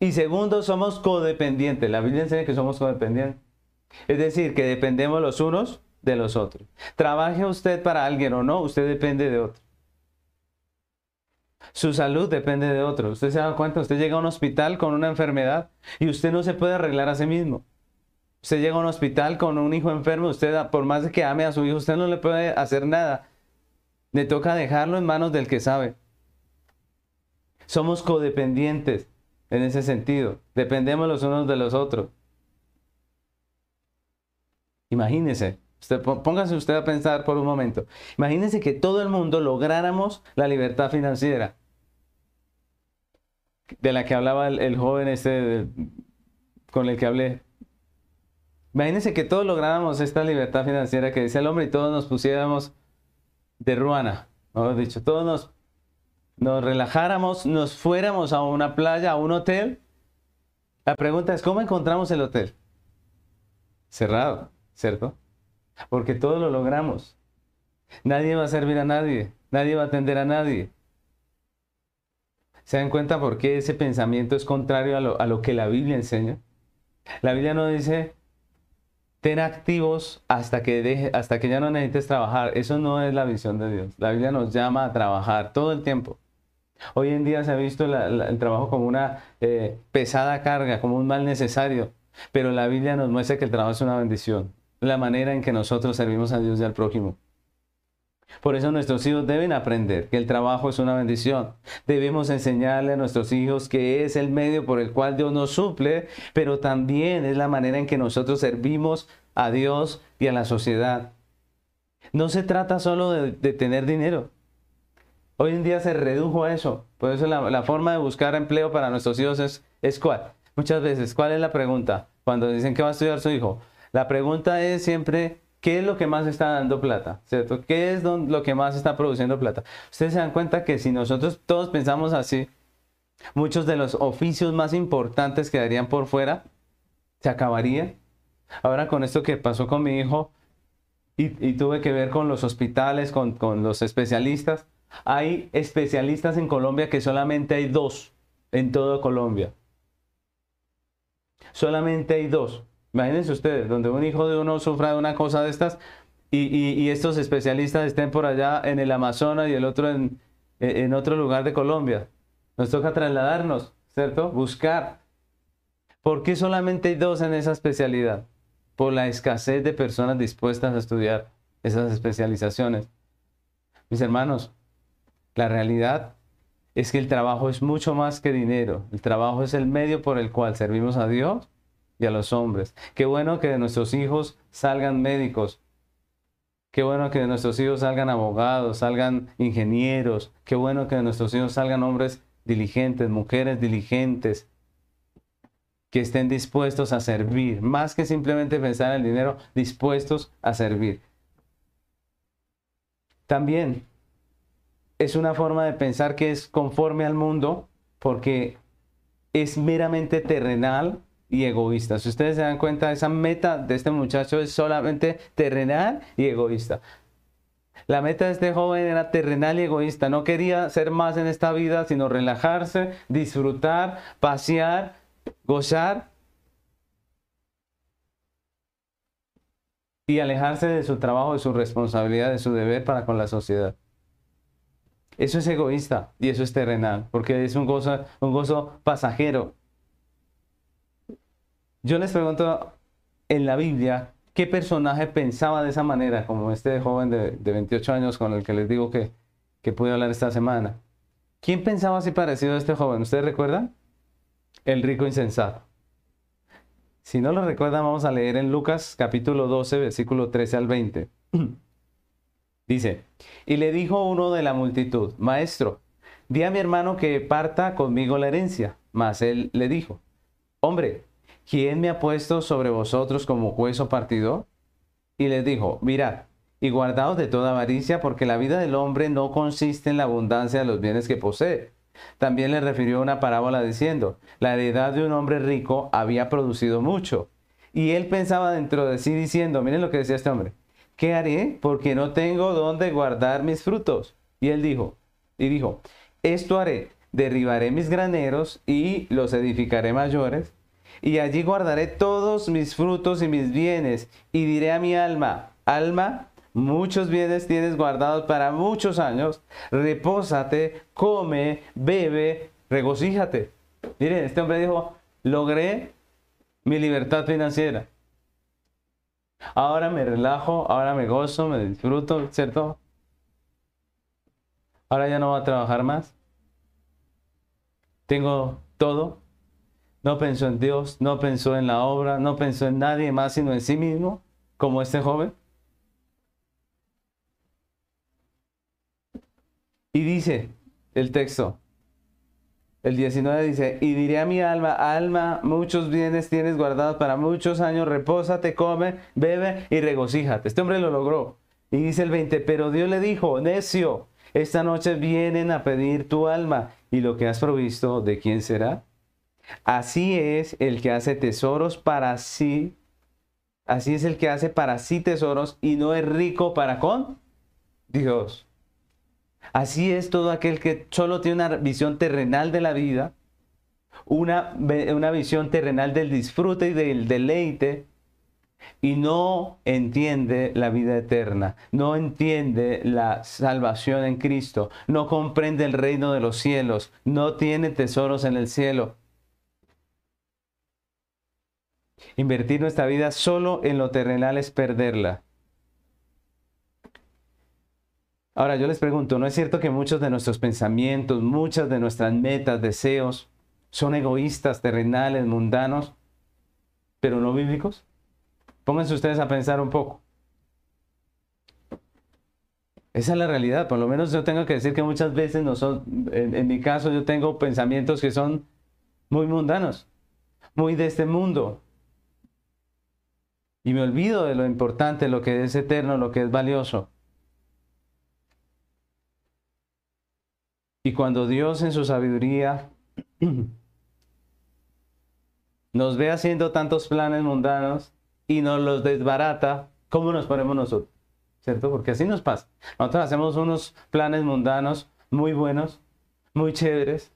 Speaker 1: Y segundo, somos codependientes. La Biblia enseña que somos codependientes. Es decir, que dependemos los unos de los otros. Trabaje usted para alguien o no, usted depende de otro. Su salud depende de otro. Usted se da cuenta, usted llega a un hospital con una enfermedad y usted no se puede arreglar a sí mismo. Usted llega a un hospital con un hijo enfermo, usted por más que ame a su hijo, usted no le puede hacer nada. Le toca dejarlo en manos del que sabe. Somos codependientes en ese sentido. Dependemos los unos de los otros. Imagínese, usted, póngase usted a pensar por un momento. Imagínese que todo el mundo lográramos la libertad financiera de la que hablaba el, joven este con el que hablé. Imagínense que todos lográramos esta libertad financiera que dice el hombre y todos nos pusiéramos de ruana. Mejor dicho, todos nos nos relajáramos, nos fuéramos a una playa, a un hotel, la pregunta es, ¿cómo encontramos el hotel? Cerrado, ¿cierto? Porque todo lo logramos. Nadie va a servir a nadie, nadie va a atender a nadie. ¿Se dan cuenta por qué ese pensamiento es contrario a lo, a lo que la Biblia enseña? La Biblia no dice, ten activos hasta que, deje, hasta que ya no necesites trabajar. Eso no es la visión de Dios. La Biblia nos llama a trabajar todo el tiempo. Hoy en día se ha visto el trabajo como una eh, pesada carga, como un mal necesario, pero la Biblia nos muestra que el trabajo es una bendición. la manera en que nosotros servimos a Dios y al prójimo. Por eso nuestros hijos deben aprender que el trabajo es una bendición. Debemos enseñarle a nuestros hijos que es el medio por el cual Dios nos suple, pero también es la manera en que nosotros servimos a Dios y a la sociedad. No se trata solo de, tener dinero. Hoy en día se redujo a eso. Por eso la, forma de buscar empleo para nuestros hijos es, es cuál. Muchas veces, ¿cuál es la pregunta? Cuando dicen que va a estudiar su hijo. La pregunta es siempre, ¿qué es lo que más está dando plata? ¿Cierto? ¿Qué es lo que más está produciendo plata? Ustedes se dan cuenta que si nosotros todos pensamos así, muchos de los oficios más importantes quedarían por fuera, se acabarían. Ahora con esto que pasó con mi hijo y, tuve que ver con los hospitales, con, con los especialistas, hay especialistas en Colombia que solamente hay dos en toda Colombia. Solamente hay dos. Imagínense ustedes, donde un hijo de uno sufra de una cosa de estas y, estos especialistas estén por allá en el Amazonas y el otro en, en otro lugar de Colombia. Nos toca trasladarnos, ¿cierto? Buscar. ¿Por qué solamente hay dos en esa especialidad? Por la escasez de personas dispuestas a estudiar esas especializaciones. Mis hermanos, la realidad es que el trabajo es mucho más que dinero. El trabajo es el medio por el cual servimos a Dios y a los hombres. Qué bueno que de nuestros hijos salgan médicos. Qué bueno que de nuestros hijos salgan abogados, salgan ingenieros. Qué bueno que de nuestros hijos salgan hombres diligentes, mujeres diligentes, que estén dispuestos a servir, más que simplemente pensar en el dinero, dispuestos a servir. También es una forma de pensar que es conforme al mundo, porque es meramente terrenal y egoísta. Si ustedes se dan cuenta, esa meta de este muchacho es solamente terrenal y egoísta. La meta de este joven era terrenal y egoísta. No quería ser más en esta vida, sino relajarse, disfrutar, pasear, gozar y alejarse de su trabajo, de su responsabilidad, de su deber para con la sociedad. Eso es egoísta y eso es terrenal, porque es un gozo, un gozo pasajero. Yo les pregunto en la Biblia, ¿qué personaje pensaba de esa manera, como este joven de, 28 años con el que les digo que, que pude hablar esta semana? ¿Quién pensaba así parecido a este joven? ¿Ustedes recuerdan? El rico insensato. Si no lo recuerdan, vamos a leer en Lucas capítulo 12, versículo 13 al 20. [clears throat] Dice, y le dijo uno de la multitud, Maestro, di a mi hermano que parta conmigo la herencia. Mas él le dijo, Hombre, ¿quién me ha puesto sobre vosotros como juez o partidor? Y les dijo, mirad, y guardaos de toda avaricia, porque la vida del hombre no consiste en la abundancia de los bienes que posee. También le refirió una parábola diciendo, la heredad de un hombre rico había producido mucho. Y él pensaba dentro de sí diciendo, miren lo que decía este hombre, ¿qué haré? Porque no tengo dónde guardar mis frutos. Y él dijo, y dijo, esto haré, derribaré mis graneros y los edificaré mayores y allí guardaré todos mis frutos y mis bienes, y diré a mi alma, alma, muchos bienes tienes guardados para muchos años, repósate, come, bebe, regocíjate. Miren, este hombre dijo, logré mi libertad financiera. Ahora me relajo, ahora me gozo, me disfruto, ¿cierto? Ahora ya no voy a trabajar más. Tengo todo, no pensó en Dios, no pensó en la obra, no pensó en nadie más sino en sí mismo, como este joven. Y dice el texto, el 19 dice, y diré a mi alma, alma, muchos bienes tienes guardados para muchos años, repósate, come, bebe y regocíjate. Este hombre lo logró. Y dice el 20, pero Dios le dijo, necio, esta noche vienen a pedir tu alma y lo que has provisto, ¿de quién será? Así es el que hace tesoros para sí. Así es el que hace para sí tesoros y no es rico para con Dios. Así es todo aquel que solo tiene una visión terrenal de la vida, una, una visión terrenal del disfrute y del deleite, y no entiende la vida eterna, no entiende la salvación en Cristo, no comprende el reino de los cielos, no tiene tesoros en el cielo. Invertir nuestra vida solo en lo terrenal es perderla. Ahora yo les pregunto, ¿no es cierto que muchos de nuestros pensamientos, muchas de nuestras metas, deseos, son egoístas, terrenales, mundanos, pero no bíblicos? Pónganse ustedes a pensar un poco. Esa es la realidad. Por lo menos yo tengo que decir que muchas veces no son, en, en mi caso yo tengo pensamientos que son muy mundanos, muy de este mundo. Y me olvido de lo importante, lo que es eterno, lo que es valioso. Y cuando Dios en su sabiduría [clears throat] nos ve haciendo tantos planes mundanos y nos los desbarata, ¿cómo nos ponemos nosotros? ¿Cierto? Porque así nos pasa. Nosotros hacemos unos planes mundanos muy buenos, muy chéveres,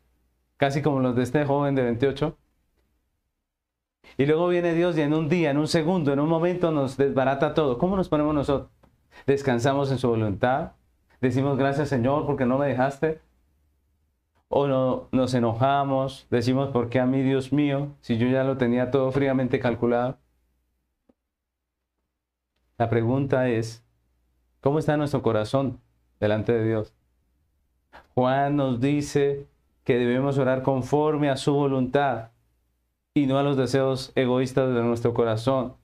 Speaker 1: casi como los de este joven de 28. Y luego viene Dios y en un día, en un segundo, en un momento nos desbarata todo. ¿Cómo nos ponemos nosotros? Descansamos en su voluntad. Decimos gracias Señor porque no me dejaste o no, nos enojamos, decimos, ¿por qué a mí, Dios mío, si yo ya lo tenía todo fríamente calculado? La pregunta es, ¿cómo está nuestro corazón delante de Dios? Juan nos dice que debemos orar conforme a su voluntad y no a los deseos egoístas de nuestro corazón,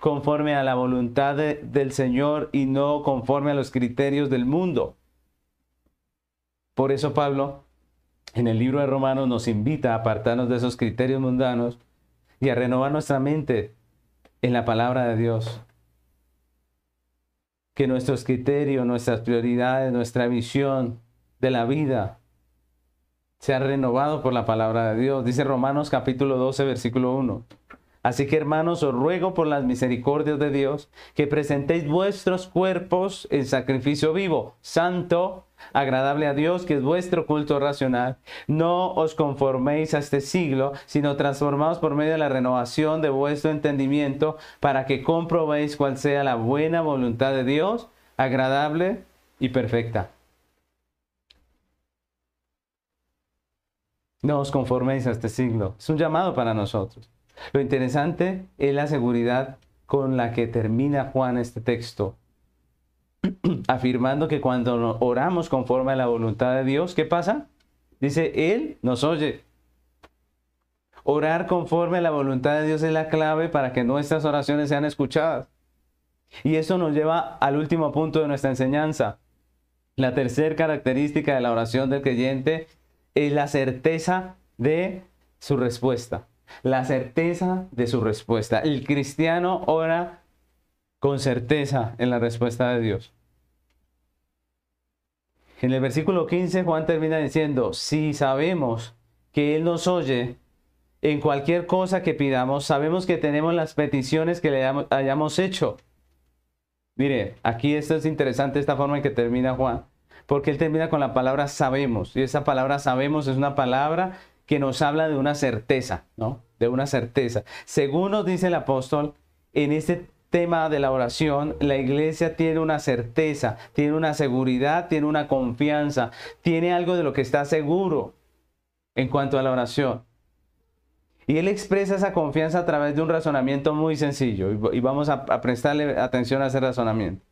Speaker 1: conforme a la voluntad del Señor y no conforme a los criterios del mundo. Por eso Pablo en el libro de Romanos nos invita a apartarnos de esos criterios mundanos y a renovar nuestra mente en la palabra de Dios. Que nuestros criterios, nuestras prioridades, nuestra visión de la vida sea renovado por la palabra de Dios. Dice Romanos capítulo 12, versículo 1. Así que hermanos, os ruego por las misericordias de Dios que presentéis vuestros cuerpos en sacrificio vivo, santo, agradable a Dios, que es vuestro culto racional. No os conforméis a este siglo, sino transformaos por medio de la renovación de vuestro entendimiento para que comprobéis cuál sea la buena voluntad de Dios, agradable y perfecta. No os conforméis a este siglo. Es un llamado para nosotros. Lo interesante es la seguridad con la que termina Juan este texto, [clears throat] afirmando que cuando oramos conforme a la voluntad de Dios, ¿qué pasa? Dice, Él nos oye. Orar conforme a la voluntad de Dios es la clave para que nuestras oraciones sean escuchadas. Y eso nos lleva al último punto de nuestra enseñanza. La tercera característica de la oración del creyente es la certeza de su respuesta la certeza de su respuesta. El cristiano ora con certeza en la respuesta de Dios. En el versículo 15 Juan termina diciendo, si sabemos que Él nos oye en cualquier cosa que pidamos, sabemos que tenemos las peticiones que le hayamos hecho. Mire, aquí esto es interesante, esta forma en que termina Juan, porque él termina con la palabra sabemos, y esa palabra sabemos es una palabra que nos habla de una certeza, ¿no? De una certeza. Según nos dice el apóstol, en este tema de la oración, la iglesia tiene una certeza, tiene una seguridad, tiene una confianza, tiene algo de lo que está seguro en cuanto a la oración. Y él expresa esa confianza a través de un razonamiento muy sencillo y vamos a, prestarle atención a ese razonamiento.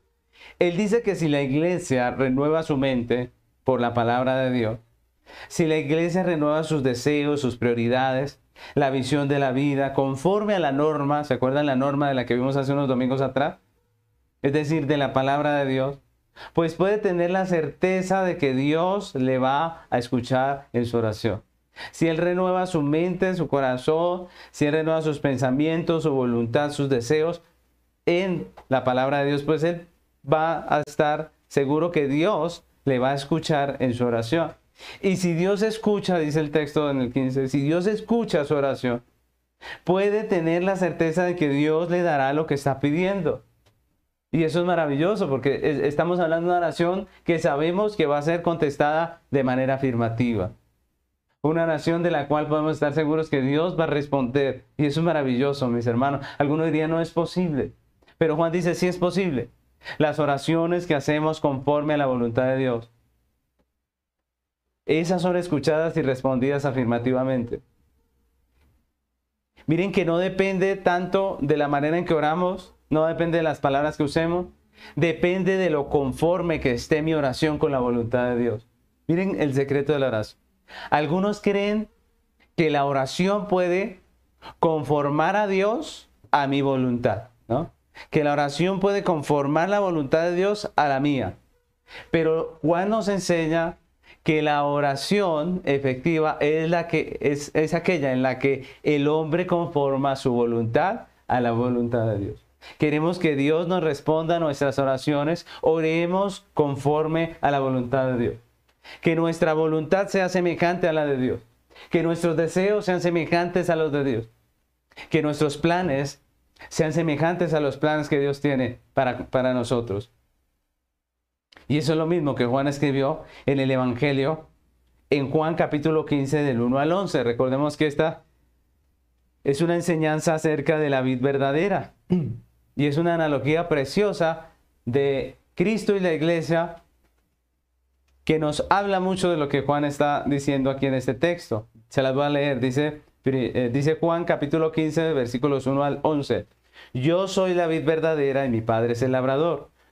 Speaker 1: Él dice que si la iglesia renueva su mente por la palabra de Dios, si la iglesia renueva sus deseos, sus prioridades, la visión de la vida, conforme a la norma, ¿se acuerdan la norma de la que vimos hace unos domingos atrás? Es decir, de la palabra de Dios, pues puede tener la certeza de que Dios le va a escuchar en su oración. Si Él renueva su mente, su corazón, si Él renueva sus pensamientos, su voluntad, sus deseos en la palabra de Dios, pues Él va a estar seguro que Dios le va a escuchar en su oración. Y si Dios escucha, dice el texto en el 15, si Dios escucha su oración, puede tener la certeza de que Dios le dará lo que está pidiendo. Y eso es maravilloso porque estamos hablando de una oración que sabemos que va a ser contestada de manera afirmativa. Una oración de la cual podemos estar seguros que Dios va a responder. Y eso es maravilloso, mis hermanos. Algunos dirían no es posible. Pero Juan dice sí es posible. Las oraciones que hacemos conforme a la voluntad de Dios esas son escuchadas y respondidas afirmativamente. Miren que no depende tanto de la manera en que oramos, no depende de las palabras que usemos, depende de lo conforme que esté mi oración con la voluntad de Dios. Miren el secreto de la oración. Algunos creen que la oración puede conformar a Dios a mi voluntad, ¿no? Que la oración puede conformar la voluntad de Dios a la mía. Pero Juan nos enseña que la oración efectiva es, la que, es, es aquella en la que el hombre conforma su voluntad a la voluntad de Dios. Queremos que Dios nos responda a nuestras oraciones, oremos conforme a la voluntad de Dios. Que nuestra voluntad sea semejante a la de Dios. Que nuestros deseos sean semejantes a los de Dios. Que nuestros planes sean semejantes a los planes que Dios tiene para, para nosotros. Y eso es lo mismo que Juan escribió en el Evangelio en Juan capítulo 15 del 1 al 11. Recordemos que esta es una enseñanza acerca de la vid verdadera. [clears throat] Y es una analogía preciosa de Cristo y la iglesia que nos habla mucho de lo que Juan está diciendo aquí en este texto. Se las voy a leer. Dice, eh, dice Juan capítulo 15, versículos 1 al 11. Yo soy la vid verdadera y mi padre es el labrador.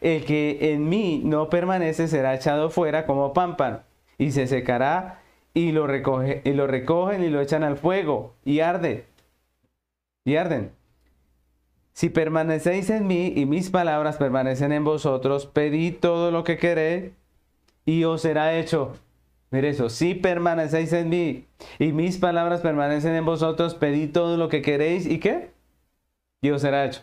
Speaker 1: El que en mí no permanece será echado fuera como pámpano, y se secará, y lo, recoge, y lo recogen y lo echan al fuego, y arde. Y arden. Si permanecéis en mí y mis palabras permanecen en vosotros, pedid todo lo que queréis y os será hecho. Mire eso, si permanecéis en mí y mis palabras permanecen en vosotros, pedid todo lo que queréis y qué? Y os será hecho.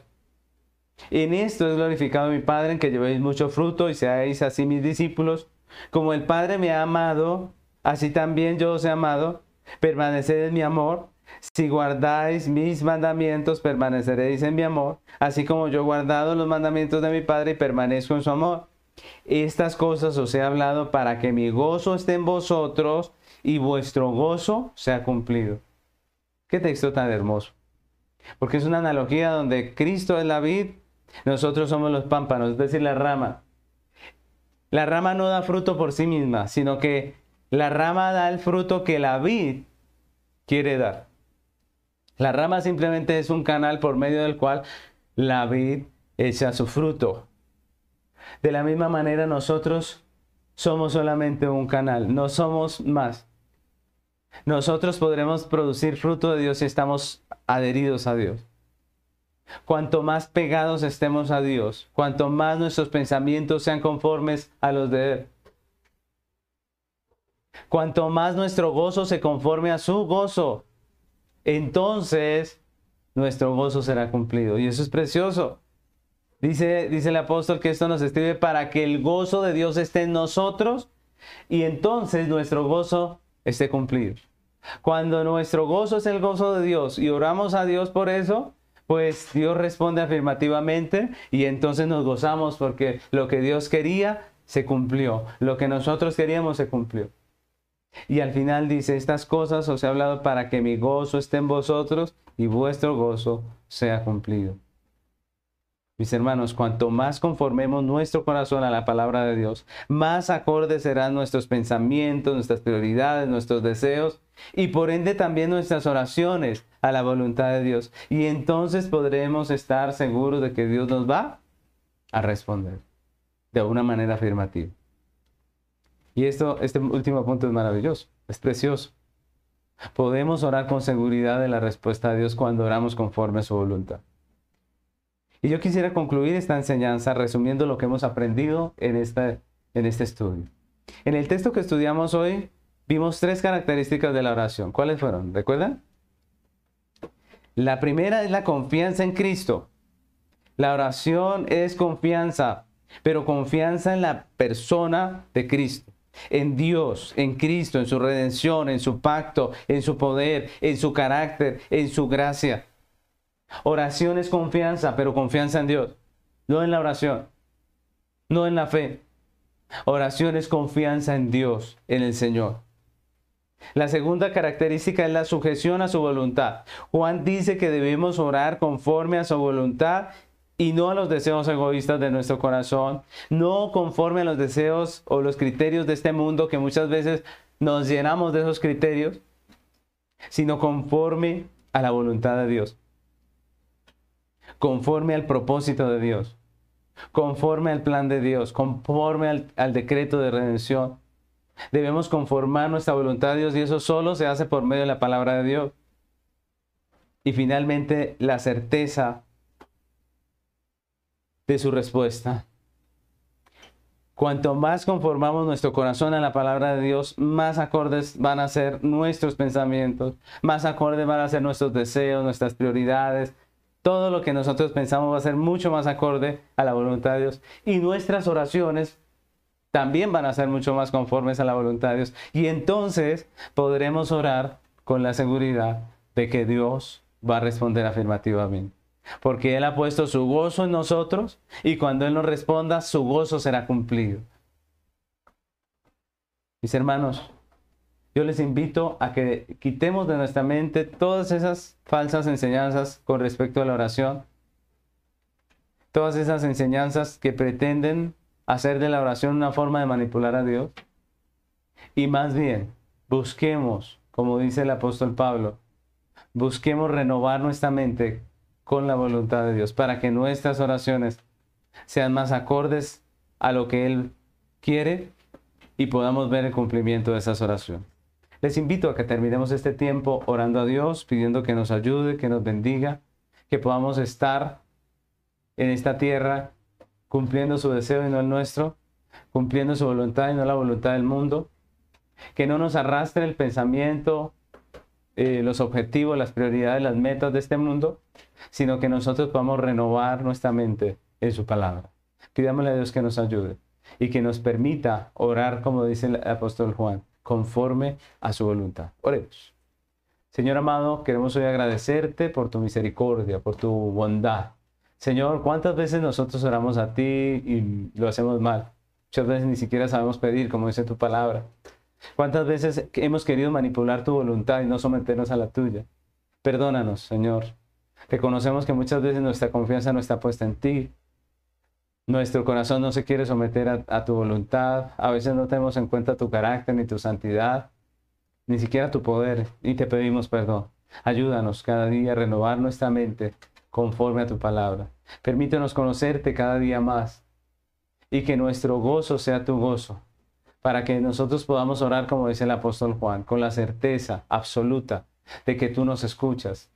Speaker 1: En esto es glorificado mi Padre, en que llevéis mucho fruto y seáis así mis discípulos. Como el Padre me ha amado, así también yo os he amado. Permaneced en mi amor. Si guardáis mis mandamientos, permaneceréis en mi amor, así como yo he guardado los mandamientos de mi Padre y permanezco en su amor. Estas cosas os he hablado para que mi gozo esté en vosotros y vuestro gozo sea cumplido. Qué texto tan hermoso. Porque es una analogía donde Cristo es la vid, nosotros somos los pámpanos, es decir, la rama. La rama no da fruto por sí misma, sino que la rama da el fruto que la vid quiere dar. La rama simplemente es un canal por medio del cual la vid echa su fruto. De la misma manera nosotros somos solamente un canal, no somos más. Nosotros podremos producir fruto de Dios si estamos adheridos a Dios. Cuanto más pegados estemos a Dios, cuanto más nuestros pensamientos sean conformes a los de Él. Cuanto más nuestro gozo se conforme a su gozo, entonces nuestro gozo será cumplido. Y eso es precioso. Dice, dice el apóstol que esto nos escribe para que el gozo de Dios esté en nosotros y entonces nuestro gozo esté cumplido. Cuando nuestro gozo es el gozo de Dios y oramos a Dios por eso, pues Dios responde afirmativamente y entonces nos gozamos porque lo que Dios quería se cumplió, lo que nosotros queríamos se cumplió. Y al final dice, estas cosas os he hablado para que mi gozo esté en vosotros y vuestro gozo sea cumplido. Mis hermanos, cuanto más conformemos nuestro corazón a la palabra de Dios, más acordes serán nuestros pensamientos, nuestras prioridades, nuestros deseos y por ende también nuestras oraciones a la voluntad de Dios. Y entonces podremos estar seguros de que Dios nos va a responder de una manera afirmativa. Y esto, este último punto es maravilloso, es precioso. Podemos orar con seguridad de la respuesta de Dios cuando oramos conforme a su voluntad. Y yo quisiera concluir esta enseñanza resumiendo lo que hemos aprendido en, esta, en este estudio. En el texto que estudiamos hoy vimos tres características de la oración. ¿Cuáles fueron? ¿Recuerdan? La primera es la confianza en Cristo. La oración es confianza, pero confianza en la persona de Cristo, en Dios, en Cristo, en su redención, en su pacto, en su poder, en su carácter, en su gracia. Oración es confianza, pero confianza en Dios, no en la oración, no en la fe. Oración es confianza en Dios, en el Señor. La segunda característica es la sujeción a su voluntad. Juan dice que debemos orar conforme a su voluntad y no a los deseos egoístas de nuestro corazón, no conforme a los deseos o los criterios de este mundo que muchas veces nos llenamos de esos criterios, sino conforme a la voluntad de Dios, conforme al propósito de Dios, conforme al plan de Dios, conforme al, al decreto de redención. Debemos conformar nuestra voluntad a Dios y eso solo se hace por medio de la palabra de Dios. Y finalmente la certeza de su respuesta. Cuanto más conformamos nuestro corazón a la palabra de Dios, más acordes van a ser nuestros pensamientos, más acordes van a ser nuestros deseos, nuestras prioridades. Todo lo que nosotros pensamos va a ser mucho más acorde a la voluntad de Dios. Y nuestras oraciones también van a ser mucho más conformes a la voluntad de Dios. Y entonces podremos orar con la seguridad de que Dios va a responder afirmativamente porque Él ha puesto su gozo en nosotros y cuando Él nos responda, su gozo será cumplido. Mis hermanos, yo les invito a que quitemos de nuestra mente todas esas falsas enseñanzas con respecto a la oración, todas esas enseñanzas que pretenden hacer de la oración una forma de manipular a Dios, y más bien busquemos, como dice el apóstol Pablo, busquemos renovar nuestra mente con la voluntad de Dios, para que nuestras oraciones sean más acordes a lo que Él quiere y podamos ver el cumplimiento de esas oraciones. Les invito a que terminemos este tiempo orando a Dios, pidiendo que nos ayude, que nos bendiga, que podamos estar en esta tierra cumpliendo su deseo y no el nuestro, cumpliendo su voluntad y no la voluntad del mundo, que no nos arrastre el pensamiento, eh, los objetivos, las prioridades, las metas de este mundo, sino que nosotros podamos renovar nuestra mente en su palabra. Pidámosle a Dios que nos ayude y que nos permita orar, como dice el apóstol Juan, conforme a su voluntad. Oremos. Señor amado, queremos hoy agradecerte por tu misericordia, por tu bondad. Señor, ¿cuántas veces nosotros oramos a ti y lo hacemos mal? Muchas veces ni siquiera sabemos pedir, como dice tu palabra. ¿Cuántas veces hemos querido manipular tu voluntad y no someternos a la tuya? Perdónanos, Señor. Reconocemos que muchas veces nuestra confianza no está puesta en ti. Nuestro corazón no se quiere someter a, tu voluntad. A veces no tenemos en cuenta tu carácter ni tu santidad, ni siquiera tu poder. Y te pedimos perdón. Ayúdanos cada día a renovar nuestra mente conforme a tu palabra. Permítenos conocerte cada día más y que nuestro gozo sea tu gozo, para que nosotros podamos orar, como dice el apóstol Juan, con la certeza absoluta de que tú nos escuchas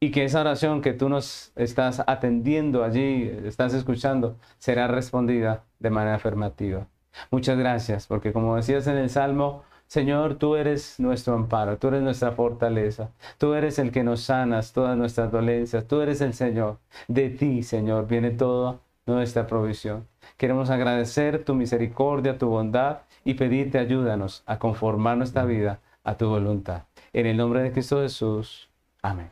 Speaker 1: y que esa oración que tú nos estás atendiendo allí, estás escuchando, será respondida de manera afirmativa. Muchas gracias, porque como decías en el Salmo, Señor, tú eres nuestro amparo, tú eres nuestra fortaleza, tú eres el que nos sanas todas nuestras dolencias, tú eres el Señor. De ti, Señor, viene toda nuestra provisión. Queremos agradecer tu misericordia, tu bondad y pedirte ayúdanos a conformar nuestra vida a tu voluntad. En el nombre de Cristo Jesús. Amén.